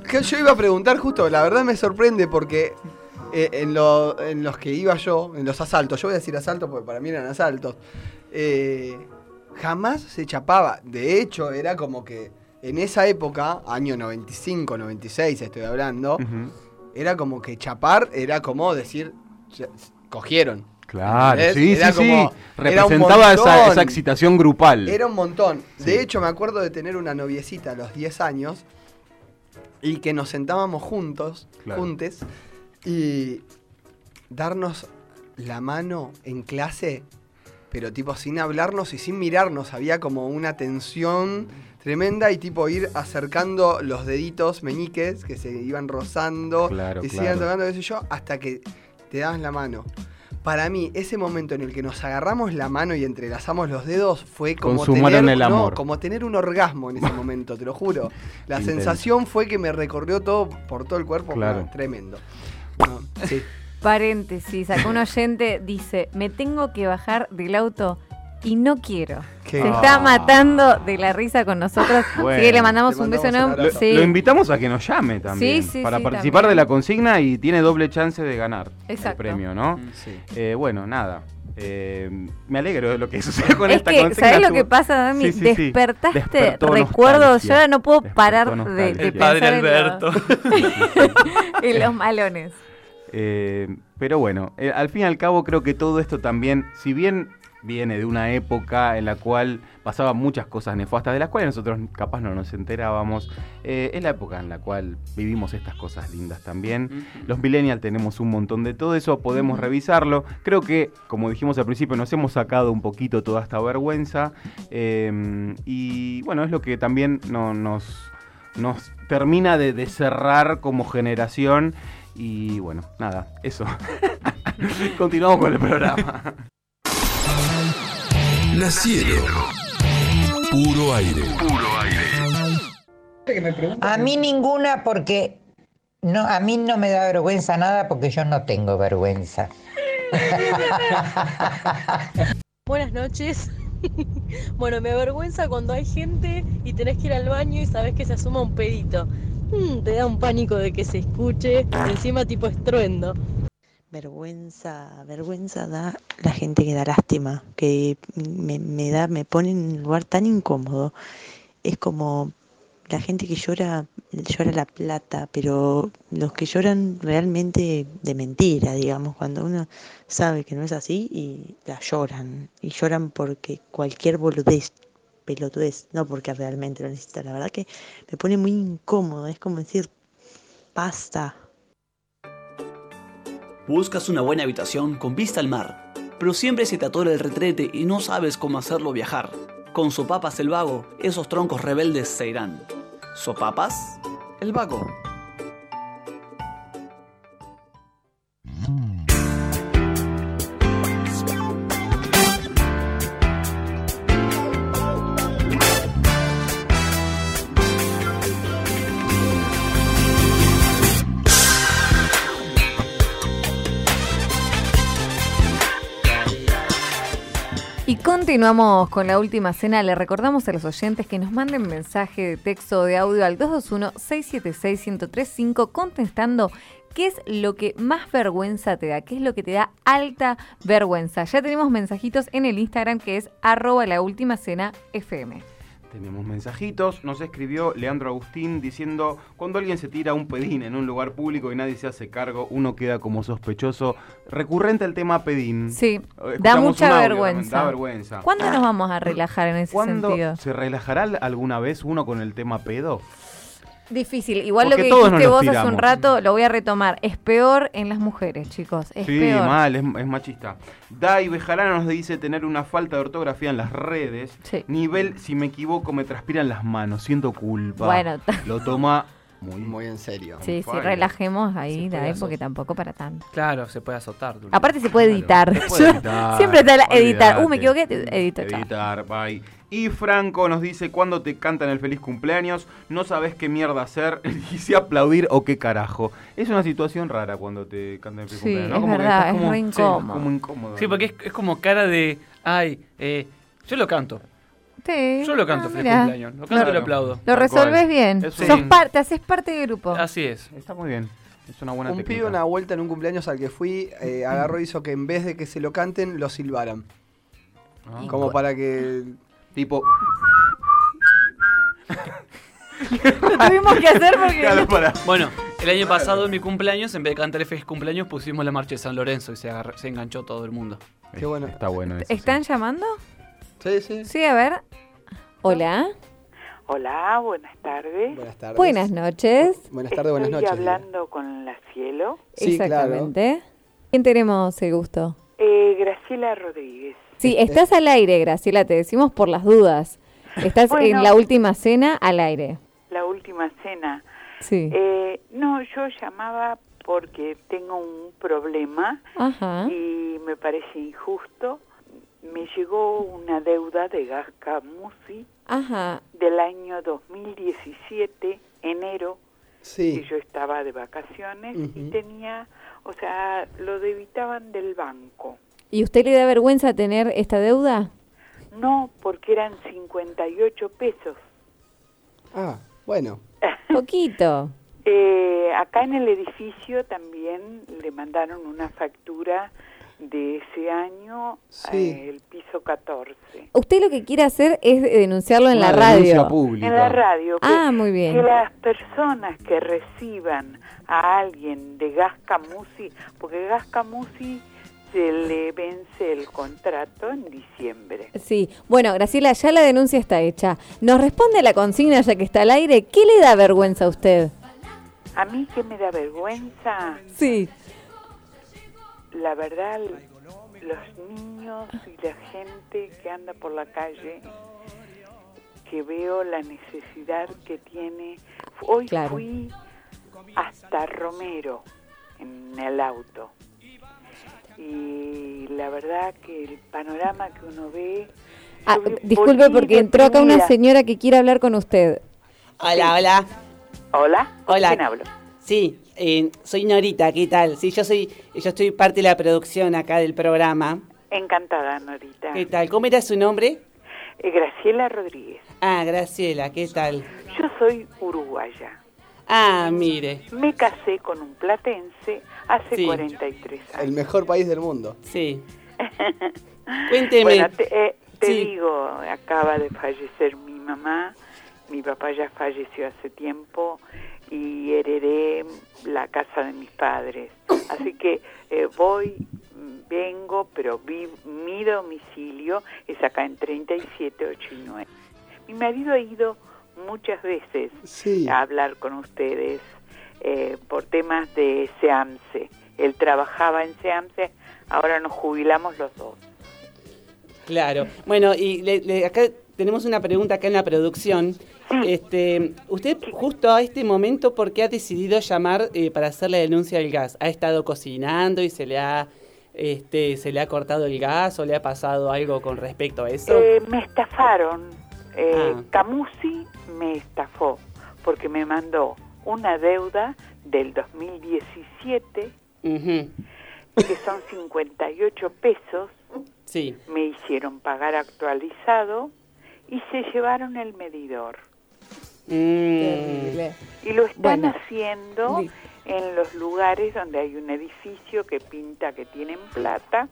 Que yo iba a preguntar justo, la verdad me sorprende porque eh, en, lo- en los que iba yo, en los asaltos, yo voy a decir asaltos porque para mí eran asaltos, eh, jamás se chapaba. De hecho, era como que en esa época, año 95, 96 estoy hablando, era como que chapar era como decir, "Ya- cogieron. Claro, ¿Entendés? sí, Era sí, sí. como- un Representaba esa, esa excitación grupal. Era un montón. Sí. De hecho, me acuerdo de tener una noviecita a los 10 años y que nos sentábamos juntos, Claro. juntes, y darnos la mano en clase, pero tipo sin hablarnos y sin mirarnos. Había como una tensión tremenda y tipo ir acercando los deditos meñiques que se iban rozando Claro, y se claro. iban tocando, qué sé yo, hasta que te dabas la mano. Para mí, ese momento en el que nos agarramos la mano y entrelazamos los dedos fue como, tener, el no, amor. como tener un orgasmo en ese momento, te lo juro. La Intenso. sensación fue que me recorrió todo por todo el cuerpo, Claro. fue tremendo. No, sí. Paréntesis, acá un oyente dice, me tengo que bajar del auto y no quiero. Qué- Se está matando de la risa con nosotros. Bueno, Así que le mandamos un beso enorme. abrazo. Sí. Lo invitamos a que nos llame también. Sí, sí, para sí, participar también. de la consigna y tiene doble chance de ganar el premio, ¿no? Sí. Eh, bueno, nada. Eh, me alegro de lo que sucede con es esta que, consigna. ¿sabes lo que pasa, Dami? Sí, sí, sí. Despertaste recuerdos. Yo ahora no puedo Despertó parar de, nostalgia. de El padre Alberto. lo- en los malones. Eh, pero bueno, eh, al fin y al cabo creo que todo esto también, si bien viene de una época en la cual pasaban muchas cosas nefastas, de las cuales nosotros capaz no nos enterábamos, eh, es la época en la cual vivimos estas cosas lindas también. Los millennials tenemos un montón de todo eso, podemos revisarlo. Creo que, como dijimos al principio, nos hemos sacado un poquito toda esta vergüenza. eh, y bueno, es lo que también no- nos, nos termina de, de cerrar como generación. Y bueno, nada, eso. Continuamos con el programa. La cielo. Puro aire. A mí ninguna porque no, a mí no me da vergüenza nada porque yo no tengo vergüenza. Buenas noches. bueno, me avergüenza cuando hay gente y tenés que ir al baño y sabes que se asuma un pedito. Mm, te da un pánico de que se escuche, encima tipo estruendo. Vergüenza, vergüenza da la gente que da lástima, que me, da, me pone en un lugar tan incómodo. Es como la gente que llora, llora la plata, pero los que lloran realmente de mentira, digamos, cuando uno sabe que no es así y la lloran, y lloran porque cualquier boludez, pelotudez, no porque realmente lo necesita. La verdad que me pone muy incómodo, es como decir, basta. Buscas una buena habitación con vista al mar, pero siempre se te atora el retrete y no sabes cómo hacerlo viajar. Con Sopapas el Vago, esos troncos rebeldes se irán. Sopapas el Vago. Y Continuamos con la última cena. Le recordamos a los oyentes que nos manden mensaje de texto o de audio al 221-676-1035 contestando qué es lo que más vergüenza te da, qué es lo que te da alta vergüenza. Ya tenemos mensajitos en el Instagram que es arroba la última cena FM. Tenemos mensajitos. Nos escribió Leandro Agustín diciendo: Cuando alguien se tira un pedín en un lugar público y nadie se hace cargo, uno queda como sospechoso. Recurrente el tema pedín. Sí, Escuchamos da mucha audio, vergüenza. Da vergüenza. ¿Cuándo nos vamos a relajar en ese ¿Cuándo sentido? se relajará alguna vez uno con el tema pedo? Difícil. Igual Porque lo que dijiste vos hace un rato, lo voy a retomar. Es peor en las mujeres, chicos. Es sí, peor. mal, es, es machista. Dai Bejarano nos dice tener una falta de ortografía en las redes. Sí. Nivel, si me equivoco, me transpiran las manos, siento culpa. Bueno. Lo toma muy, muy en serio. Sí, sí, relajemos ahí, hacer. porque tampoco para tanto. Claro, se puede azotar. Dulce. Aparte se puede editar. Se puede Yo- editar, Siempre está la editar. Uh, me equivoqué, edito. chao. Editar, bye. Y Franco nos dice, cuando te cantan el feliz cumpleaños, no sabes qué mierda hacer, y si aplaudir o qué carajo. Es una situación rara cuando te cantan el feliz Sí, cumpleaños, ¿no? es Como verdad, es como- re sí, incómodo. como incómodo. Sí, porque es, es como cara de. Ay, eh, yo lo canto. Sí. Yo lo canto, Ah, feliz mirá. cumpleaños. Lo canto y lo aplaudo. Lo resolves bien. Eso Sos sí. haces parte del grupo. Así es. Está muy bien. Es una buena Un técnica. pibe una vuelta en un cumpleaños al que fui, eh, agarró y hizo que en vez de que se lo canten, lo silbaran. Ah. Como para que... Tipo... Lo tuvimos que hacer porque. Claro, para. Bueno, el año pasado en mi cumpleaños, en vez de cantar el feliz cumpleaños, pusimos la marcha de San Lorenzo y se, agarró- se enganchó todo el mundo. Qué bueno. Está bueno eso. ¿Están llamando? Sí, sí. Sí, a ver. Hola. Hola, buenas tardes. Buenas tardes. Buenas noches. Buenas tardes, buenas Estoy noches. hablando con la Cielo. Sí, Exactamente. ¿Quién tenemos el gusto? Eh, Graciela Rodríguez. Sí, estás al aire, Graciela, te decimos por las dudas. Estás Bueno. en la última cena al aire. La última cena. Sí. Eh, no, yo llamaba porque tengo un problema Ajá. y me parece injusto. Me llegó una deuda de Gasca Musi Ajá. del año 2017, enero, Sí. que yo estaba de vacaciones y tenía, o sea, lo debitaban del banco. ¿Y usted le da vergüenza tener esta deuda? No, porque eran 58 pesos. Ah, bueno. Poquito. Eh, acá en el edificio también le mandaron una factura de ese año, Sí. eh, el piso 14. Usted lo que quiere hacer es denunciarlo en Una la denuncia radio. pública. En la radio. que- Ah, muy bien. Que las personas que reciban a alguien de Gascamusi, porque Gascamusi se le vence el contrato en diciembre. Sí, bueno, Graciela, ya la denuncia está hecha. Nos responde la consigna ya que está al aire. ¿Qué le da vergüenza a usted? A mí que me da vergüenza, Sí. la verdad, los niños y la gente que anda por la calle, que veo la necesidad que tiene. Hoy Claro. fui hasta Romero en el auto. Y la verdad que el panorama que uno ve... Ah, disculpe porque entró acá una señora que quiere hablar con usted. Hola, hola. Hola, ¿con Hola. quién hablo? Sí, eh, soy Norita, ¿qué tal? Sí, yo soy, yo estoy parte de la producción acá del programa. Encantada, Norita. ¿Qué tal? ¿Cómo era su nombre? Eh, Graciela Rodríguez. Ah, Graciela, ¿qué tal? Yo soy uruguaya. Ah, mire. Me casé con un platense hace Sí. 43 años. El mejor país del mundo. Sí. Cuénteme. Bueno, te, eh, te Sí. digo, acaba de fallecer mi mamá, mi papá ya falleció hace tiempo y heredé la casa de mis padres. Así que eh, voy, vengo, pero vi- mi domicilio es acá en 37, 8 y 9. Mi marido ha ido muchas veces Sí. a hablar con ustedes eh, por temas de SEAMSE. Él trabajaba en SEAMSE, ahora nos jubilamos los dos. Claro. Bueno, y le- le- acá tenemos una pregunta acá en la producción. Este, usted justo a este momento, ¿por qué ha decidido llamar eh, para hacer la denuncia del gas? ¿Ha estado cocinando y se le ha, este, se le ha cortado el gas o le ha pasado algo con respecto a eso? Eh, me estafaron. Eh, Ah. Camusi me estafó porque me mandó una deuda del 2017 Ujú. que son 58 pesos Sí. me hicieron pagar actualizado y se llevaron el medidor. Terrible. Y lo están Bueno. haciendo en los lugares donde hay un edificio que pinta que tienen plata.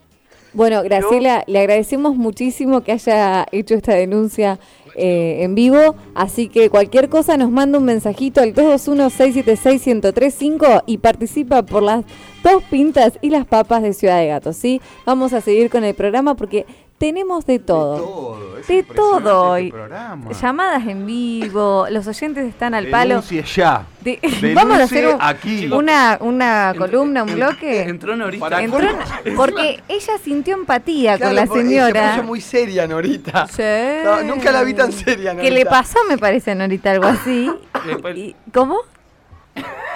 Bueno, Graciela, le agradecemos muchísimo que haya hecho esta denuncia eh, en vivo, así que cualquier cosa nos manda un mensajito al 221-676-1035 y participa por las dos pintas y las papas de Ciudad de Gato, ¿sí? Vamos a seguir con el programa porque tenemos de todo. es De todo este programa. Llamadas en vivo, los oyentes están al palo. Denuncie ya. De- Denuncie Vamos a hacer un- aquí. una, una columna, un bloque. Entró Norita. Entró porque ella sintió empatía Claro, con la porque Se señora. puso muy seria, Norita. Sí. No, nunca la vi tan seria, Norita. Que le pasó, me parece, a Norita, algo así. Y- ¿Cómo?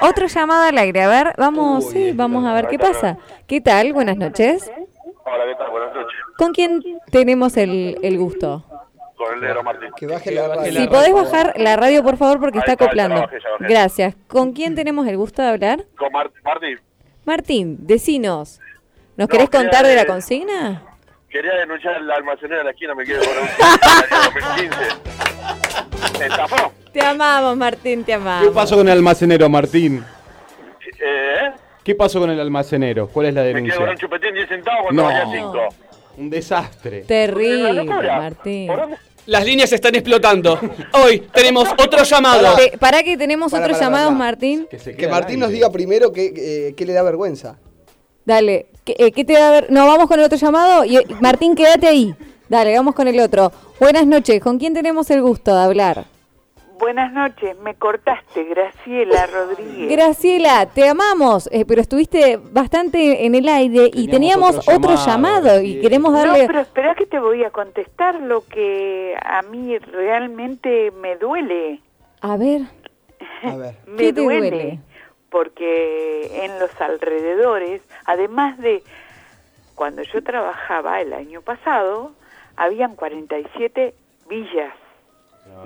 Otro llamado al aire. A ver, vamos, sí, vamos a ver qué pasa. ¿Qué tal? Buenas noches. Hola, ¿qué tal? Buenas noches. ¿Con quién tenemos el, el gusto? Con el negro Martín. Que baje la radio. Si podés bajar la radio, por favor, porque Ahí está ya la acoplando. bajé, ya bajé. Gracias. ¿Con quién tenemos el gusto de hablar? Con Mar- Martín. Martín, decinos. ¿Nos No, querés quería, contar de la eh, consigna? Quería denunciar el almacenero de la esquina, me quiero poner un 2015. Estafó. Te amamos, Martín, te ¿Qué amamos. pasó con el almacenero, Martín? Eh, ¿Qué pasó con el almacenero? ¿Cuál es la me quiero denuncia? poner un chupetín 10 centavos cuando No. valía 5. Un desastre. Terrible, Martín. Las líneas están explotando. Hoy tenemos otro llamado. Pe- Para que tenemos Para, otros para, llamados, para. Martín. Que Martín nos diga primero qué, eh, le da vergüenza. Dale, ¿qué, eh, qué te va a ver? No, vamos con el otro llamado. Y, eh, Martín, quédate ahí. Dale, vamos con el otro. Buenas noches, ¿con quién tenemos el gusto de hablar? Buenas noches, me cortaste, Graciela Rodríguez. Graciela, te amamos, eh, pero estuviste bastante en el aire y teníamos otro otro, llamado, llamado, y queremos darle... No, pero espera que te voy a contestar lo que a mí realmente me duele. A ver, A ver. Me ¿qué te duele, duele? porque en los alrededores, además de cuando yo trabajaba el año pasado, habían 47 villas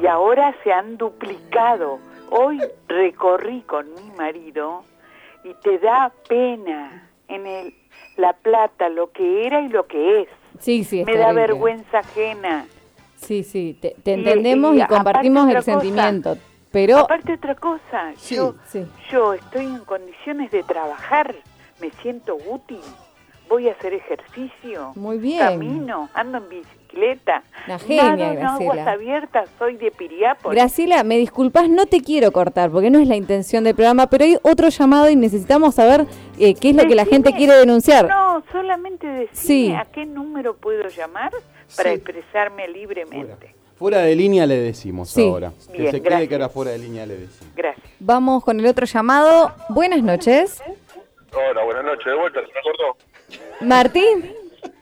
y ahora se han duplicado. Hoy recorrí con mi marido y te da pena en el La Plata lo que era y lo que es. Sí, sí, es Me da vergüenza ajena. Sí, sí, te, entendemos y compartimos el cosa, sentimiento, pero... Aparte otra cosa, yo, sí. yo estoy en condiciones de trabajar, me siento útil, voy a hacer ejercicio, Muy bien. camino, ando en bicicleta, Una genia, nado en aguas Graciela. abiertas, soy de Piriápolis. Graciela, me disculpas, no te quiero cortar porque no es la intención del programa, pero hay otro llamado y necesitamos saber eh, qué es lo que la gente quiere denunciar. No, solamente decirme Sí. a qué número puedo llamar para Sí. expresarme libremente. Fuera de línea le decimos Sí. ahora. Que Bien, se quede gracias. que ahora fuera de línea le decimos. Gracias. Vamos con el otro llamado. Buenas noches. Hola, buenas noches. De vuelta, ¿se me cortó? Martín.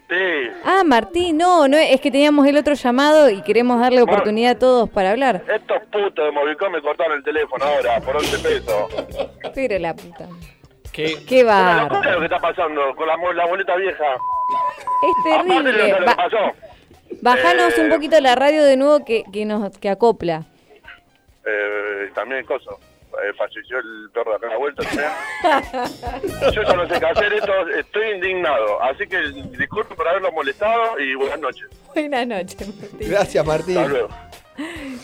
Sí. Ah, Martín, no, no, es que teníamos el otro llamado y queremos darle oportunidad a todos para hablar. Estos putos de Movicom me cortaron el teléfono ahora por 11 pesos. Pero la puta. ¿Qué? Qué bárbaro. locura lo que está pasando con la, la boleta vieja. Es Aparte de lo terrible. que le Ba- pasó. bajanos Eh, un poquito la radio de nuevo que, que nos que acopla. Eh, también coso. Eh, falleció el perro de acá a la vuelta. ¿sí? Yo ya no sé qué hacer esto, estoy indignado. Así que disculpe por haberlo molestado y buenas noches. Buenas noches, Martín. Gracias, Martín. Hasta luego.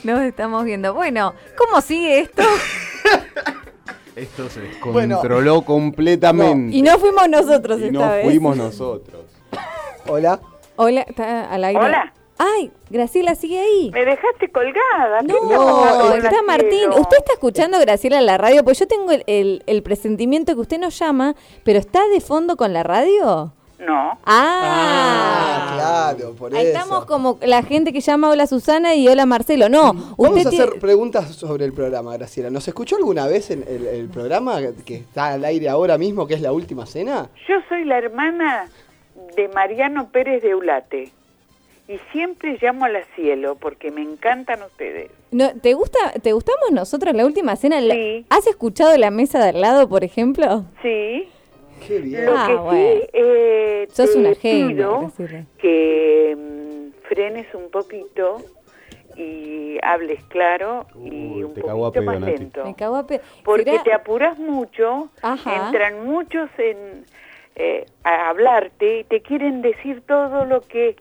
Nos estamos viendo. Bueno, ¿cómo sigue esto? Esto se Bueno. descontroló completamente. Y no fuimos nosotros Y esta no vez. fuimos nosotros. Hola. Hola, ¿está al aire? Hola. Ay, Graciela, sigue ahí. Me dejaste colgada. ¿qué No, está? Martín. Usted está escuchando a Graciela en la radio, pues yo tengo el, el- el presentimiento que usted nos llama, pero ¿está de fondo con la radio? No. Ah, claro, por Ahí eso. estamos como la gente que llama Hola Susana y Hola Marcelo. No, Vamos usted a tiene- hacer preguntas sobre el programa, Graciela. ¿Nos escuchó alguna vez en el, el programa que está al aire ahora mismo, que es la última cena? Yo soy la hermana de Mariano Pérez de Ulate y siempre llamo a la cielo porque me encantan ustedes. no, ¿te gusta te gustamos nosotros la última cena? La- ¿Has escuchado la mesa de al lado, por ejemplo? Sí. Qué bien. Lo Ah, que bueno. sí eh, Sos te una pido que mm, frenes un poquito y hables claro y un te cago a poquito más pedo, lento. Me cago a Porque ¿Será- te apuras mucho, Ajá. entran muchos en eh, a hablarte y te quieren decir todo lo que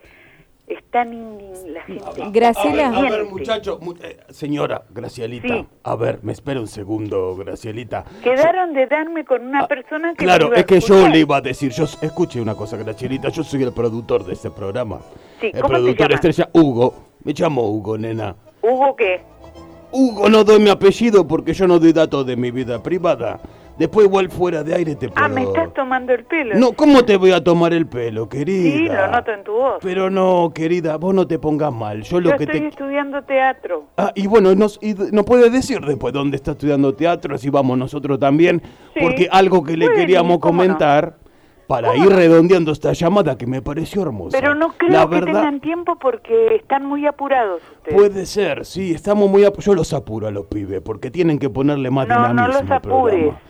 están in- la gente. Graciela. A ver, a ver, muchacho, mu- eh, señora Gracielita, Sí. a ver, me espera un segundo, Gracielita. Quedaron de darme con una persona que Ah, Claro, me iba a es que yo le iba a decir, yo escuche una cosa, Gracielita, yo soy el productor de este programa. Sí, el ¿cómo te productor estrella Hugo. Me llamo Hugo, nena. ¿Hugo qué? Hugo, no doy mi apellido porque yo no doy datos de mi vida privada. Después igual fuera de aire te puedo... Ah, me estás tomando el pelo. No, ¿cómo te voy a tomar el pelo, Sí, querida? lo noto en tu voz. Pero no, querida, vos no te pongas mal. Yo lo Yo que estoy te... estudiando teatro. Ah, y bueno, nos, y no puede decir después dónde está estudiando teatro, si vamos nosotros también, Sí. porque algo que le queríamos ir, ¿cómo no? comentar para ir redondeando esta llamada que me pareció hermosa. Pero no creo La que verdad, tengan tiempo porque están muy apurados ustedes. puede ser, sí, estamos muy... ap- Yo los apuro a los pibes, porque tienen que ponerle más No, no dinamismo los al apures, programa.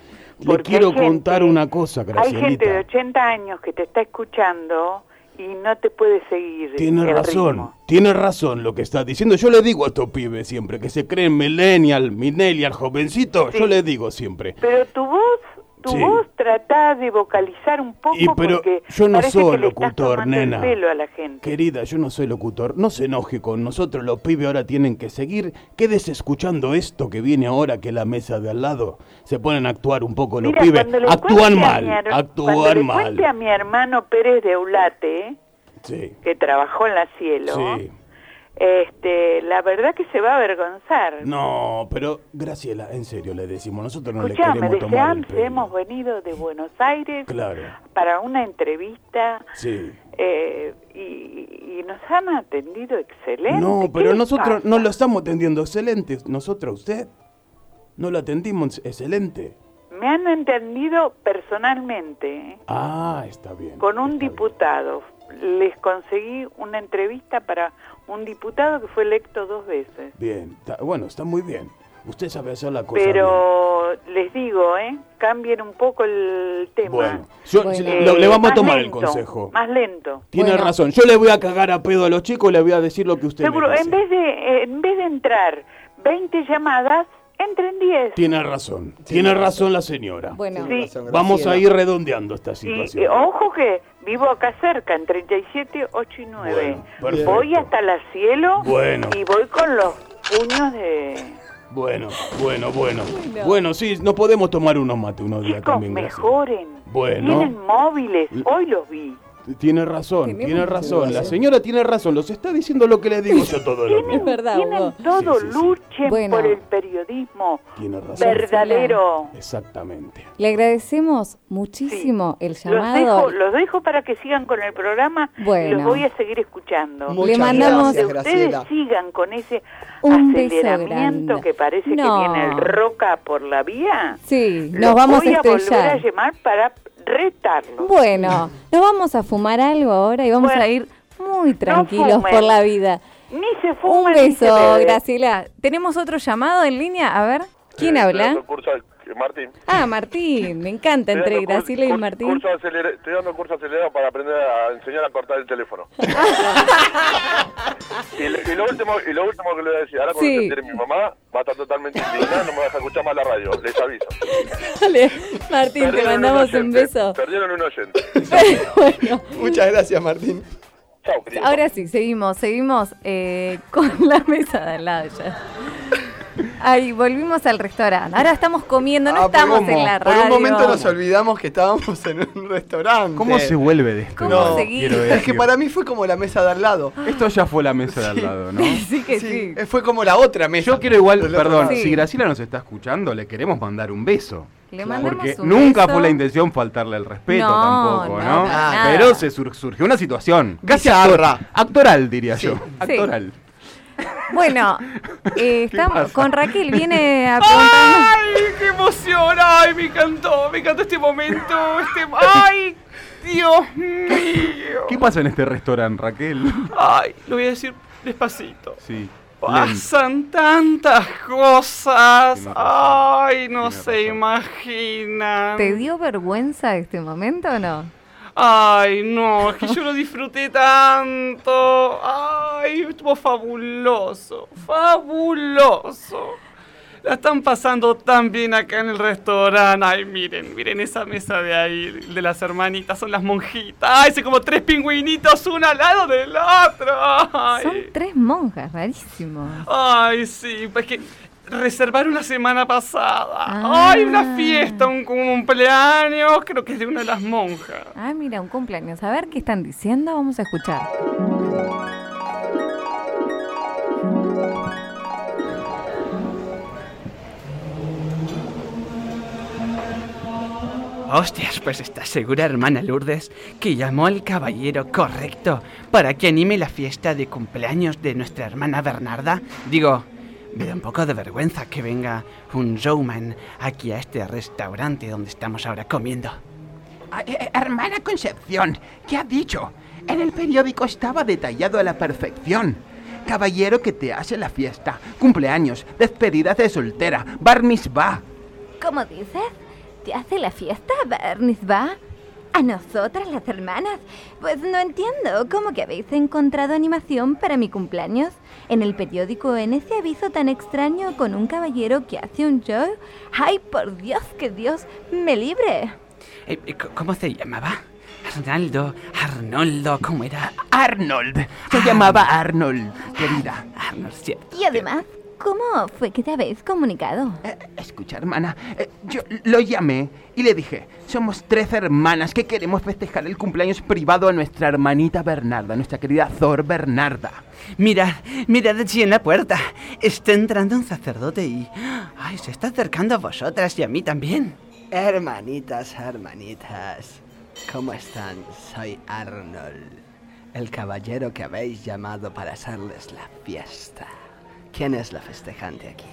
Le quiero gente- contar una cosa, Hay gente de Gracielita. 80 años que te está escuchando y no te puede seguir. Tiene el razón, ritmo. tiene razón lo que está diciendo. Yo le digo a estos pibes siempre que se creen millennial, millennial, jovencito, yo les digo siempre. Pero tu voz, tu Sí. voz trata de vocalizar un poco Y pero porque yo no parece soy que le estás locutor, tomando nena. el pelo a la gente. Querida, yo no soy locutor, no se enoje con nosotros, los pibes ahora tienen que seguir. Quédese escuchando esto que viene ahora, que la mesa de al lado. Se ponen a actuar un poco los pibes. le Actúan mal, mi actúan le mal. a mi hermano Pérez de Eulate, Sí, que trabajó en la Cielo, sí. Este, la verdad que se va a avergonzar. No, pero Graciela, en serio le decimos, nosotros no Escuchame, le queremos tomar el pelo. hemos venido de Buenos Aires Claro, para una entrevista sí. eh, y, y nos han atendido excelente. No, ¿Qué pero nosotros pasa? no lo estamos atendiendo excelente. Nosotros, usted, no lo atendimos excelente. Me han entendido personalmente ¿eh? Ah, está bien. con un diputado. Les conseguí una entrevista para un diputado que fue electo dos veces. Bien, está- bueno, está muy bien. Usted sabe hacer la cosa bien. Pero les digo, ¿eh? Cambien un poco el tema. Bueno, yo- Bueno. lo- le vamos a más tomar el lento, consejo. Más lento. Tiene razón. Yo le voy a cagar a pedo a los chicos y le voy a decir lo que usted Seguro, me dice. en vez de eh, en vez de entrar 20 llamadas, entren 10. Tiene razón. Tiene razón la señora. Bueno, Sí. Vamos a ir redondeando esta Y, situación. ojo que vivo acá cerca, en 37, 8 y 9. Bueno, perfecto. voy hasta la cielo Bueno. y voy con los puños de... Bueno, bueno, bueno. Bueno. Bueno, sí, no podemos tomar unos mates unos días Chicos, también. Mejoren. Bueno. Tienen móviles, hoy los vi. Tiene razón, tiene razón. La señora tiene razón. Los está diciendo lo que le digo yo todo lo Tienen, tienen todo, luchen Bueno. por el periodismo Tiene razón. verdadero. Exactamente. Le agradecemos muchísimo el Los llamado. dejo, los dejo para que sigan con el programa y Bueno. los voy a seguir escuchando. Muchas Le mandamos- Que gracias, ustedes sigan con ese Un aceleramiento que parece No. que viene el roca por la vía. Sí, Los nos vamos voy a a volver a estrellar. llamar para retarlos. Bueno, nos vamos a fumar algo ahora y vamos a ir muy tranquilos por la vida. Ni se Un fuma ni se beso, bebe. Graciela. ¿Tenemos otro llamado en línea? A ver, ¿quién Eh, habla? Martín. Ah, Martín, me encanta entre Estoy Graciela y Martín. curso estoy dando curso acelerado para aprender a enseñar a cortar el teléfono. y, lo- y lo último, y lo último que le voy a decir, ahora cuando Sí. se entere mi mamá, va a estar totalmente indignada, no me va a dejar escuchar más la radio, les aviso. Dale, Martín, te mandamos un beso. Perdieron un oyente. Muchas gracias, Martín. Chao, querido. Ahora sí, seguimos, seguimos eh, con la mesa de al lado ya. Ay, volvimos al restaurante. Ahora estamos comiendo, no Ah, estamos ¿cómo? en la Por radio. un momento nos olvidamos que estábamos en un restaurante. ¿Cómo se vuelve de esto? ¿Cómo No, Es que para mí fue como la mesa de al lado. Esto ya fue la mesa de al lado, ¿no? Sí que sí. Eh, Fue como la otra mesa. Yo quiero igual, perdón, si Graciela nos está escuchando, le queremos mandar un beso. Le mandamos Porque un nunca beso. fue la intención faltarle el respeto No, tampoco, no, ¿no? para nada. Pero se sur- surgió una situación casi actoral, diría yo. Sí. Actoral. Bueno, eh, estamos con Raquel, viene a preguntarnos. ¡Ay, qué emoción! ¡Ay, me encantó! Me encantó este momento. Este... ¡Ay, Dios mío! ¿Qué pasa en este restaurante, Raquel? Ay, lo voy a decir despacito. Sí. lento. Pasan tantas cosas. Ay, no se imaginan. ¿Te dio vergüenza este momento o no? Ay, no, es que yo lo disfruté tanto. Ay, estuvo fabuloso, fabuloso. La están pasando tan bien acá en el restaurante. Ay, miren, miren esa mesa de ahí, de las hermanitas, son las monjitas. Ay, son como tres pingüinitos, uno al lado del otro. Ay, Son tres monjas, rarísimo. Ay, sí, pues que reservar una semana pasada. Ah. Ay, una fiesta, un cumpleaños, creo que es de una de las monjas. Ah, mira, un cumpleaños. A ver qué están diciendo, vamos a escuchar. Hostias, pues estás segura, hermana Lourdes, que llamó al caballero correcto para que anime la fiesta de cumpleaños de nuestra hermana Bernarda. Digo, me da un poco de vergüenza que venga un showman aquí a este restaurante donde estamos ahora comiendo. Ah, eh, eh, hermana Concepción, ¿qué ha dicho? En el periódico estaba detallado a la perfección. Caballero que te hace la fiesta, cumpleaños, despedida de soltera, bar mitzvah. ¿Cómo dices? ¿Te hace la fiesta, va? ¿A nosotras, las hermanas? Pues no entiendo. ¿Cómo que habéis encontrado animación para mi cumpleaños? En el periódico, en ese aviso tan extraño con un caballero que hace un show. ¡Ay, por Dios, que Dios me libre! Eh, eh, ¿Cómo se llamaba? Arnaldo, Arnoldo, ¿cómo era? Arnold. Se llamaba Arnold, querida. Arnold, cierto. Y además, ¿cómo fue que te habéis comunicado? Escucha, hermana, eh, yo lo llamé y le dije, somos tres hermanas que queremos festejar el cumpleaños privado a nuestra hermanita Bernarda, nuestra querida Thor Bernarda. Mirad, mirad allí en la puerta. Está entrando un sacerdote y... Ay, se está acercando a vosotras y a mí también. Hermanitas, hermanitas, ¿cómo están? Soy Arnold, el caballero que habéis llamado para hacerles la fiesta. ¿Quién es la festejante aquí?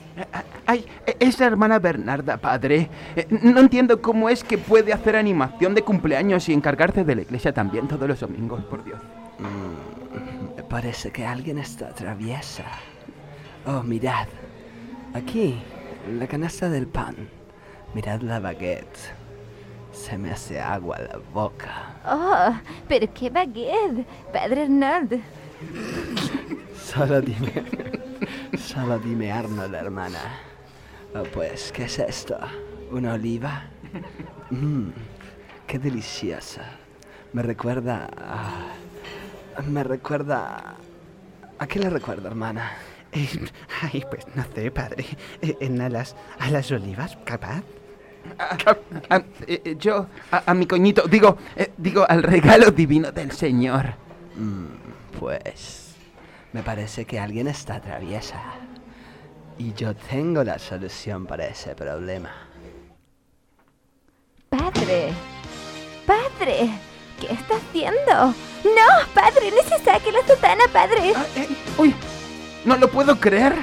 Ay, e- es la hermana Bernarda, padre. Eh, No entiendo cómo es que puede hacer animación de cumpleaños y encargarse de la iglesia también todos los domingos, por Dios. Mm, parece que alguien está traviesa. Oh, mirad. Aquí, la canasta del pan. Mirad la baguette. Se me hace agua la boca. Oh, pero qué baguette, Padre Arnold. Solo dime. Solo dime Arnold, hermana. Oh, pues, ¿qué es esto? ¿Una oliva? Mmm, qué deliciosa. Me recuerda a... Me recuerda... ¿A qué le recuerda, hermana? Eh, ay, pues no sé, padre. Eh, ¿En a las, a las olivas, capaz? Ah, eh, eh, yo, a, a mi coñito, digo, eh, digo, al regalo divino del Señor. Mm, pues... Me parece que alguien está traviesa. Y yo tengo la solución para ese problema. Padre, padre, ¿qué está haciendo? No, padre, no se saque la sotana, padre. Uy, no lo puedo creer.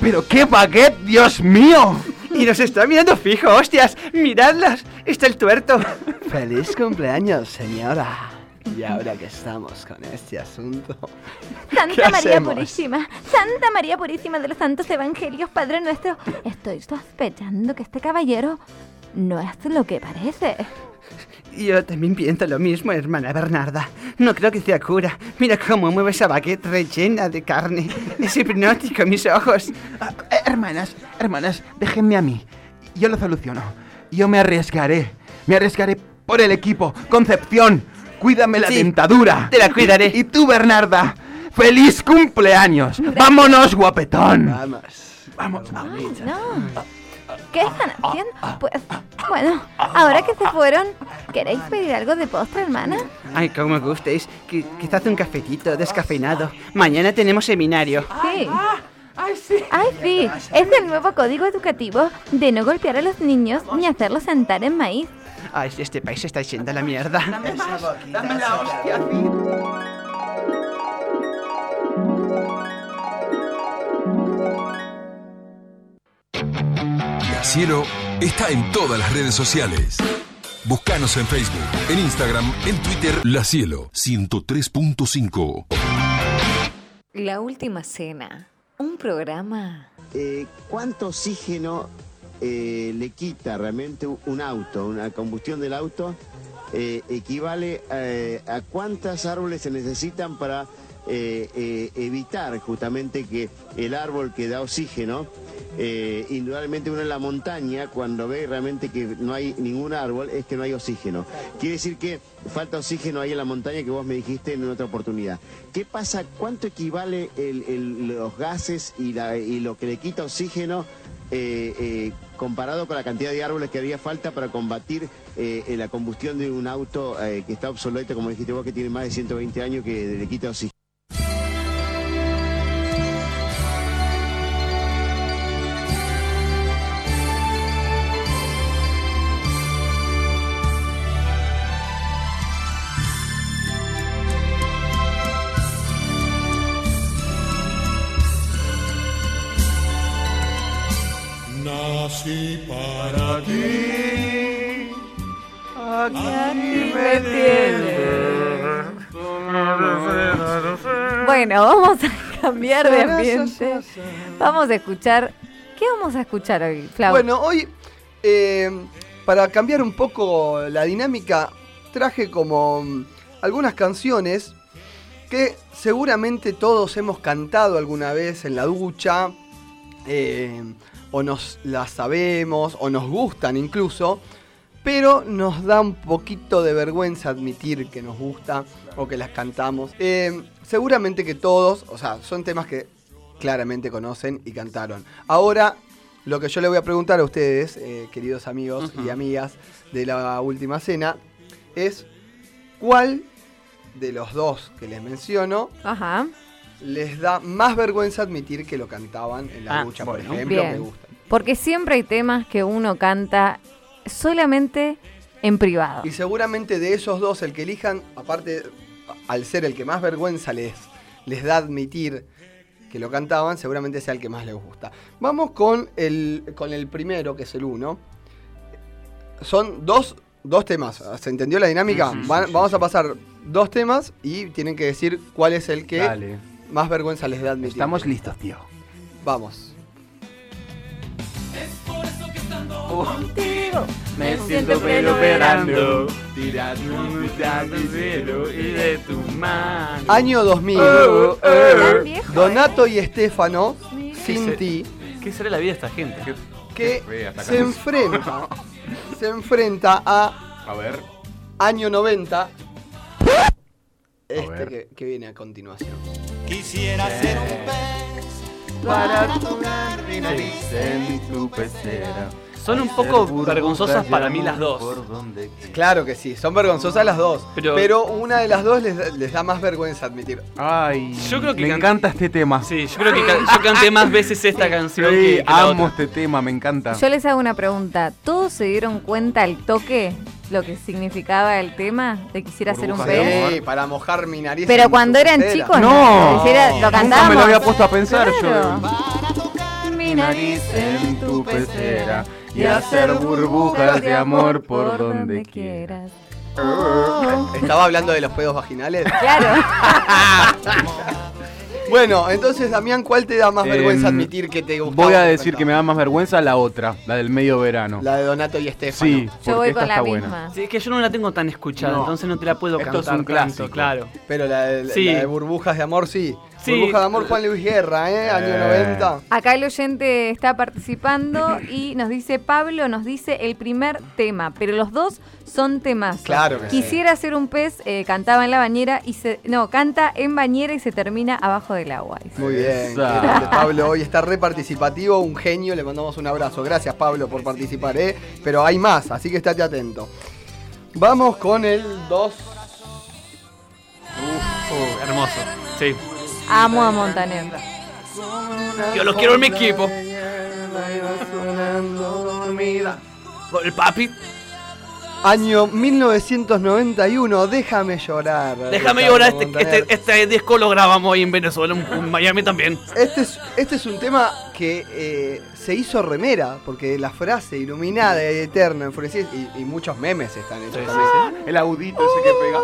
Pero qué baguette, Dios mío. Y nos está mirando fijo, hostias. Miradlas. Está el tuerto. ¡Feliz cumpleaños, señora! Y ahora que estamos con este asunto... ¿qué Santa María hacemos? Purísima, Santa María Purísima de los Santos Evangelios, Padre nuestro, estoy sospechando que este caballero no es lo que parece. Yo también pienso lo mismo, hermana Bernarda. No creo que sea cura. Mira cómo mueve esa baguette rellena de carne. Es hipnótico, mis ojos. Ah, eh, hermanas, hermanas, déjenme a mí. Yo lo soluciono. Yo me arriesgaré. Me arriesgaré por el equipo. Concepción, cuídame la Sí, dentadura. te la cuidaré. Y, y tú, Bernarda, feliz cumpleaños. Vámonos, guapetón. Vamos. Vamos. Ay, no. ¿Qué están haciendo? Pues, bueno, ahora que se fueron, ¿queréis pedir algo de postre, hermana? Ay, cómo me gustéis. Qui- Quizás un cafetito descafeinado. Mañana tenemos seminario. Sí. Ay, sí. Es el nuevo código educativo de no golpear a los niños ni hacerlos sentar en maíz. Ay, si este país está yendo a la mierda. Dame la hostia, La Cielo está en todas las redes sociales. Búscanos en Facebook, en Instagram, en Twitter, La Cielo 103.5. La última cena. Un programa. Eh, ¿Cuánto oxígeno eh, le quita realmente un auto, una combustión del auto? eh, equivale eh, a cuántas árboles se necesitan para evitar justamente que el árbol que da oxígeno indudablemente uno en la montaña, cuando ve realmente que no hay ningún árbol, es que no hay oxígeno. Quiere decir que falta oxígeno ahí en la montaña que vos me dijiste en otra oportunidad. ¿Qué pasa? ¿Cuánto equivale los gases y, lo que le quita oxígeno comparado con la cantidad de árboles que haría falta para combatir eh, eh, la combustión de un auto eh, que está obsoleto, como dijiste vos, que tiene más de 120 años, que le quita oxígeno? Aquí me Bueno, vamos a cambiar de ambiente. Vamos a escuchar. ¿Qué vamos a escuchar hoy, Flau? Bueno, hoy, eh, para cambiar un poco la dinámica, traje como mm, algunas canciones que seguramente todos hemos cantado alguna vez en la ducha, eh, o nos las sabemos, o nos gustan incluso, pero nos da un poquito de vergüenza admitir que nos gusta o que las cantamos. Eh, seguramente que todos, o sea, son temas que claramente conocen y cantaron. Ahora, lo que yo le voy a preguntar a ustedes, eh, queridos amigos y amigas de la última cena, es cuál de los dos que les menciono Ajá. les da más vergüenza admitir que lo cantaban en la Ah, ducha, bueno. por ejemplo, Bien. me gusta. Porque siempre hay temas que uno canta solamente en privado. Y seguramente de esos dos, el que elijan, aparte, al ser el que más vergüenza les, les da admitir que lo cantaban, seguramente sea el que más les gusta. Vamos con el, con el primero, que es el uno. Son dos, dos temas. ¿Se entendió la dinámica? Sí, sí, Van- sí, vamos a pasar dos temas y tienen que decir cuál es el que Dale. más vergüenza les da admitir. Estamos listos, tío. Vamos. Me siento recuperando, tirando un cielo y de tu mano. Año 2000. Oh, oh. Viejo, Donato y Estefano, ¿Qué sin ti, ¿Qué será la vida de esta gente? que fea se enfrenta, se enfrenta a A ver. año 90. Este que, que viene a continuación. Quisiera ser un pez Para tocar mi nariz en tu pecera. Son un poco vergonzosas para mí las dos. Claro que sí, son vergonzosas las dos. Pero, Pero- una de las dos les, da- les da más vergüenza admitir. Ay, Yo creo que me can- encanta este tema. Sí, yo creo que yo canté más veces esta canción Sí, que, que la amo otra. este tema, me encanta. Yo les hago una pregunta. ¿Todos se dieron cuenta al toque lo que significaba el tema de quisiera ser un Sí, pez? para mojar mi nariz. Pero en cuando eran chicos, No, Quisiera- lo nunca me lo había puesto a pensar Claro. yo. Mi nariz en tu pecera y hacer burbujas de amor por donde quieras. ¿Estaba hablando de los pedos vaginales? Claro. bueno, entonces, Damián, ¿cuál te da más Em, vergüenza admitir que te gusta? Voy a decir que me da más vergüenza la otra, la del medio verano. La de Donato y Estefano. Sí, porque voy esta con la misma. buena. Sí, es que yo no la tengo tan escuchada, No. entonces no te la puedo Esto es un tanto, clásico. claro. Pero la de, Sí. la de burbujas de amor, sí. Sí. Burbujas de amor, Juan Luis Guerra, ¿eh? Año Eh. 90. Acá el oyente está participando y nos dice, Pablo nos dice el primer tema, pero los dos son temas. Claro que sí. Quisiera ser un pez, eh, cantaba en la bañera y se... No, canta en bañera y se termina abajo del agua. dice. Muy bien. Grande, Pablo hoy está re participativo, un genio, le mandamos un abrazo. Gracias, Pablo, por participar, ¿eh? Pero hay más, así que estate atento. Vamos con el 2. Uh, hermoso. Sí. Amo a Montaner. Yo los quiero en mi equipo. El papi. Año 1991, déjame llorar. Déjame llorar, este, este, este disco lo grabamos ahí en Venezuela, en, en Miami también. Este es, este es un tema que eh, se hizo remera, porque la frase iluminada y eterna, enfurecida, y, y muchos memes están hechos también. El audito ese que pega.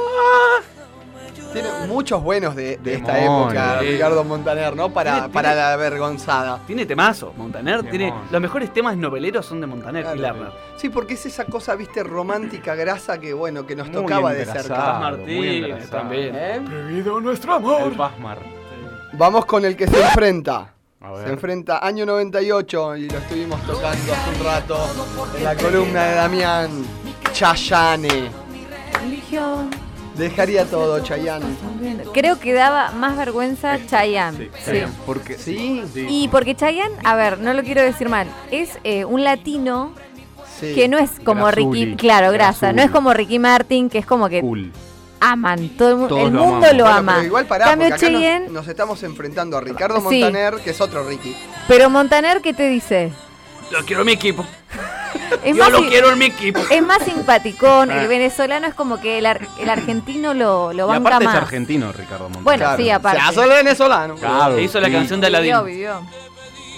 Tiene muchos buenos de, de esta época. Ricardo Montaner, ¿no? Para, Tiene- para tiene- la vergonzada. Tiene temazo, Montaner. Tiene, los mejores temas noveleros son de Montaner y Lerner. Sí, porque es esa cosa, viste, romántica, grasa que, bueno, que nos Muy tocaba de cerca. Paz Martínez también. ¿Eh? Prohibido nuestro El amor. Pasmar. Vamos con el que se enfrenta. Se enfrenta año 98 y lo estuvimos tocando hace un rato en la columna de Damián Chayane. Dejaría todo, Chayanne. Creo que daba más vergüenza Chayanne. Sí. Porque, sí. Y porque Chayanne, a ver, no lo quiero decir mal, es eh, un latino Sí. que no es como Grasuli, Ricky, claro, grasa, no es como Ricky Martin, que es como que aman, todo el, mu- Todos el lo mundo amamos. lo Bueno, ama. pero igual pará, Cambio porque acá nos- Cheyenne, nos, estamos enfrentando a Ricardo Sí. Montaner, que es otro Ricky. pero Montaner, ¿qué te dice? Lo quiero mi equipo. Es Yo más lo quiero en mi equipo. Es más simpaticón, Ah. el venezolano es como que el, ar- el argentino lo, lo Y banca aparte es argentino, Ricardo Montaner. Bueno, sí, aparte. Se hace el venezolano. Claro, Hizo la sí. canción de Aladdin. Vivió, vivió.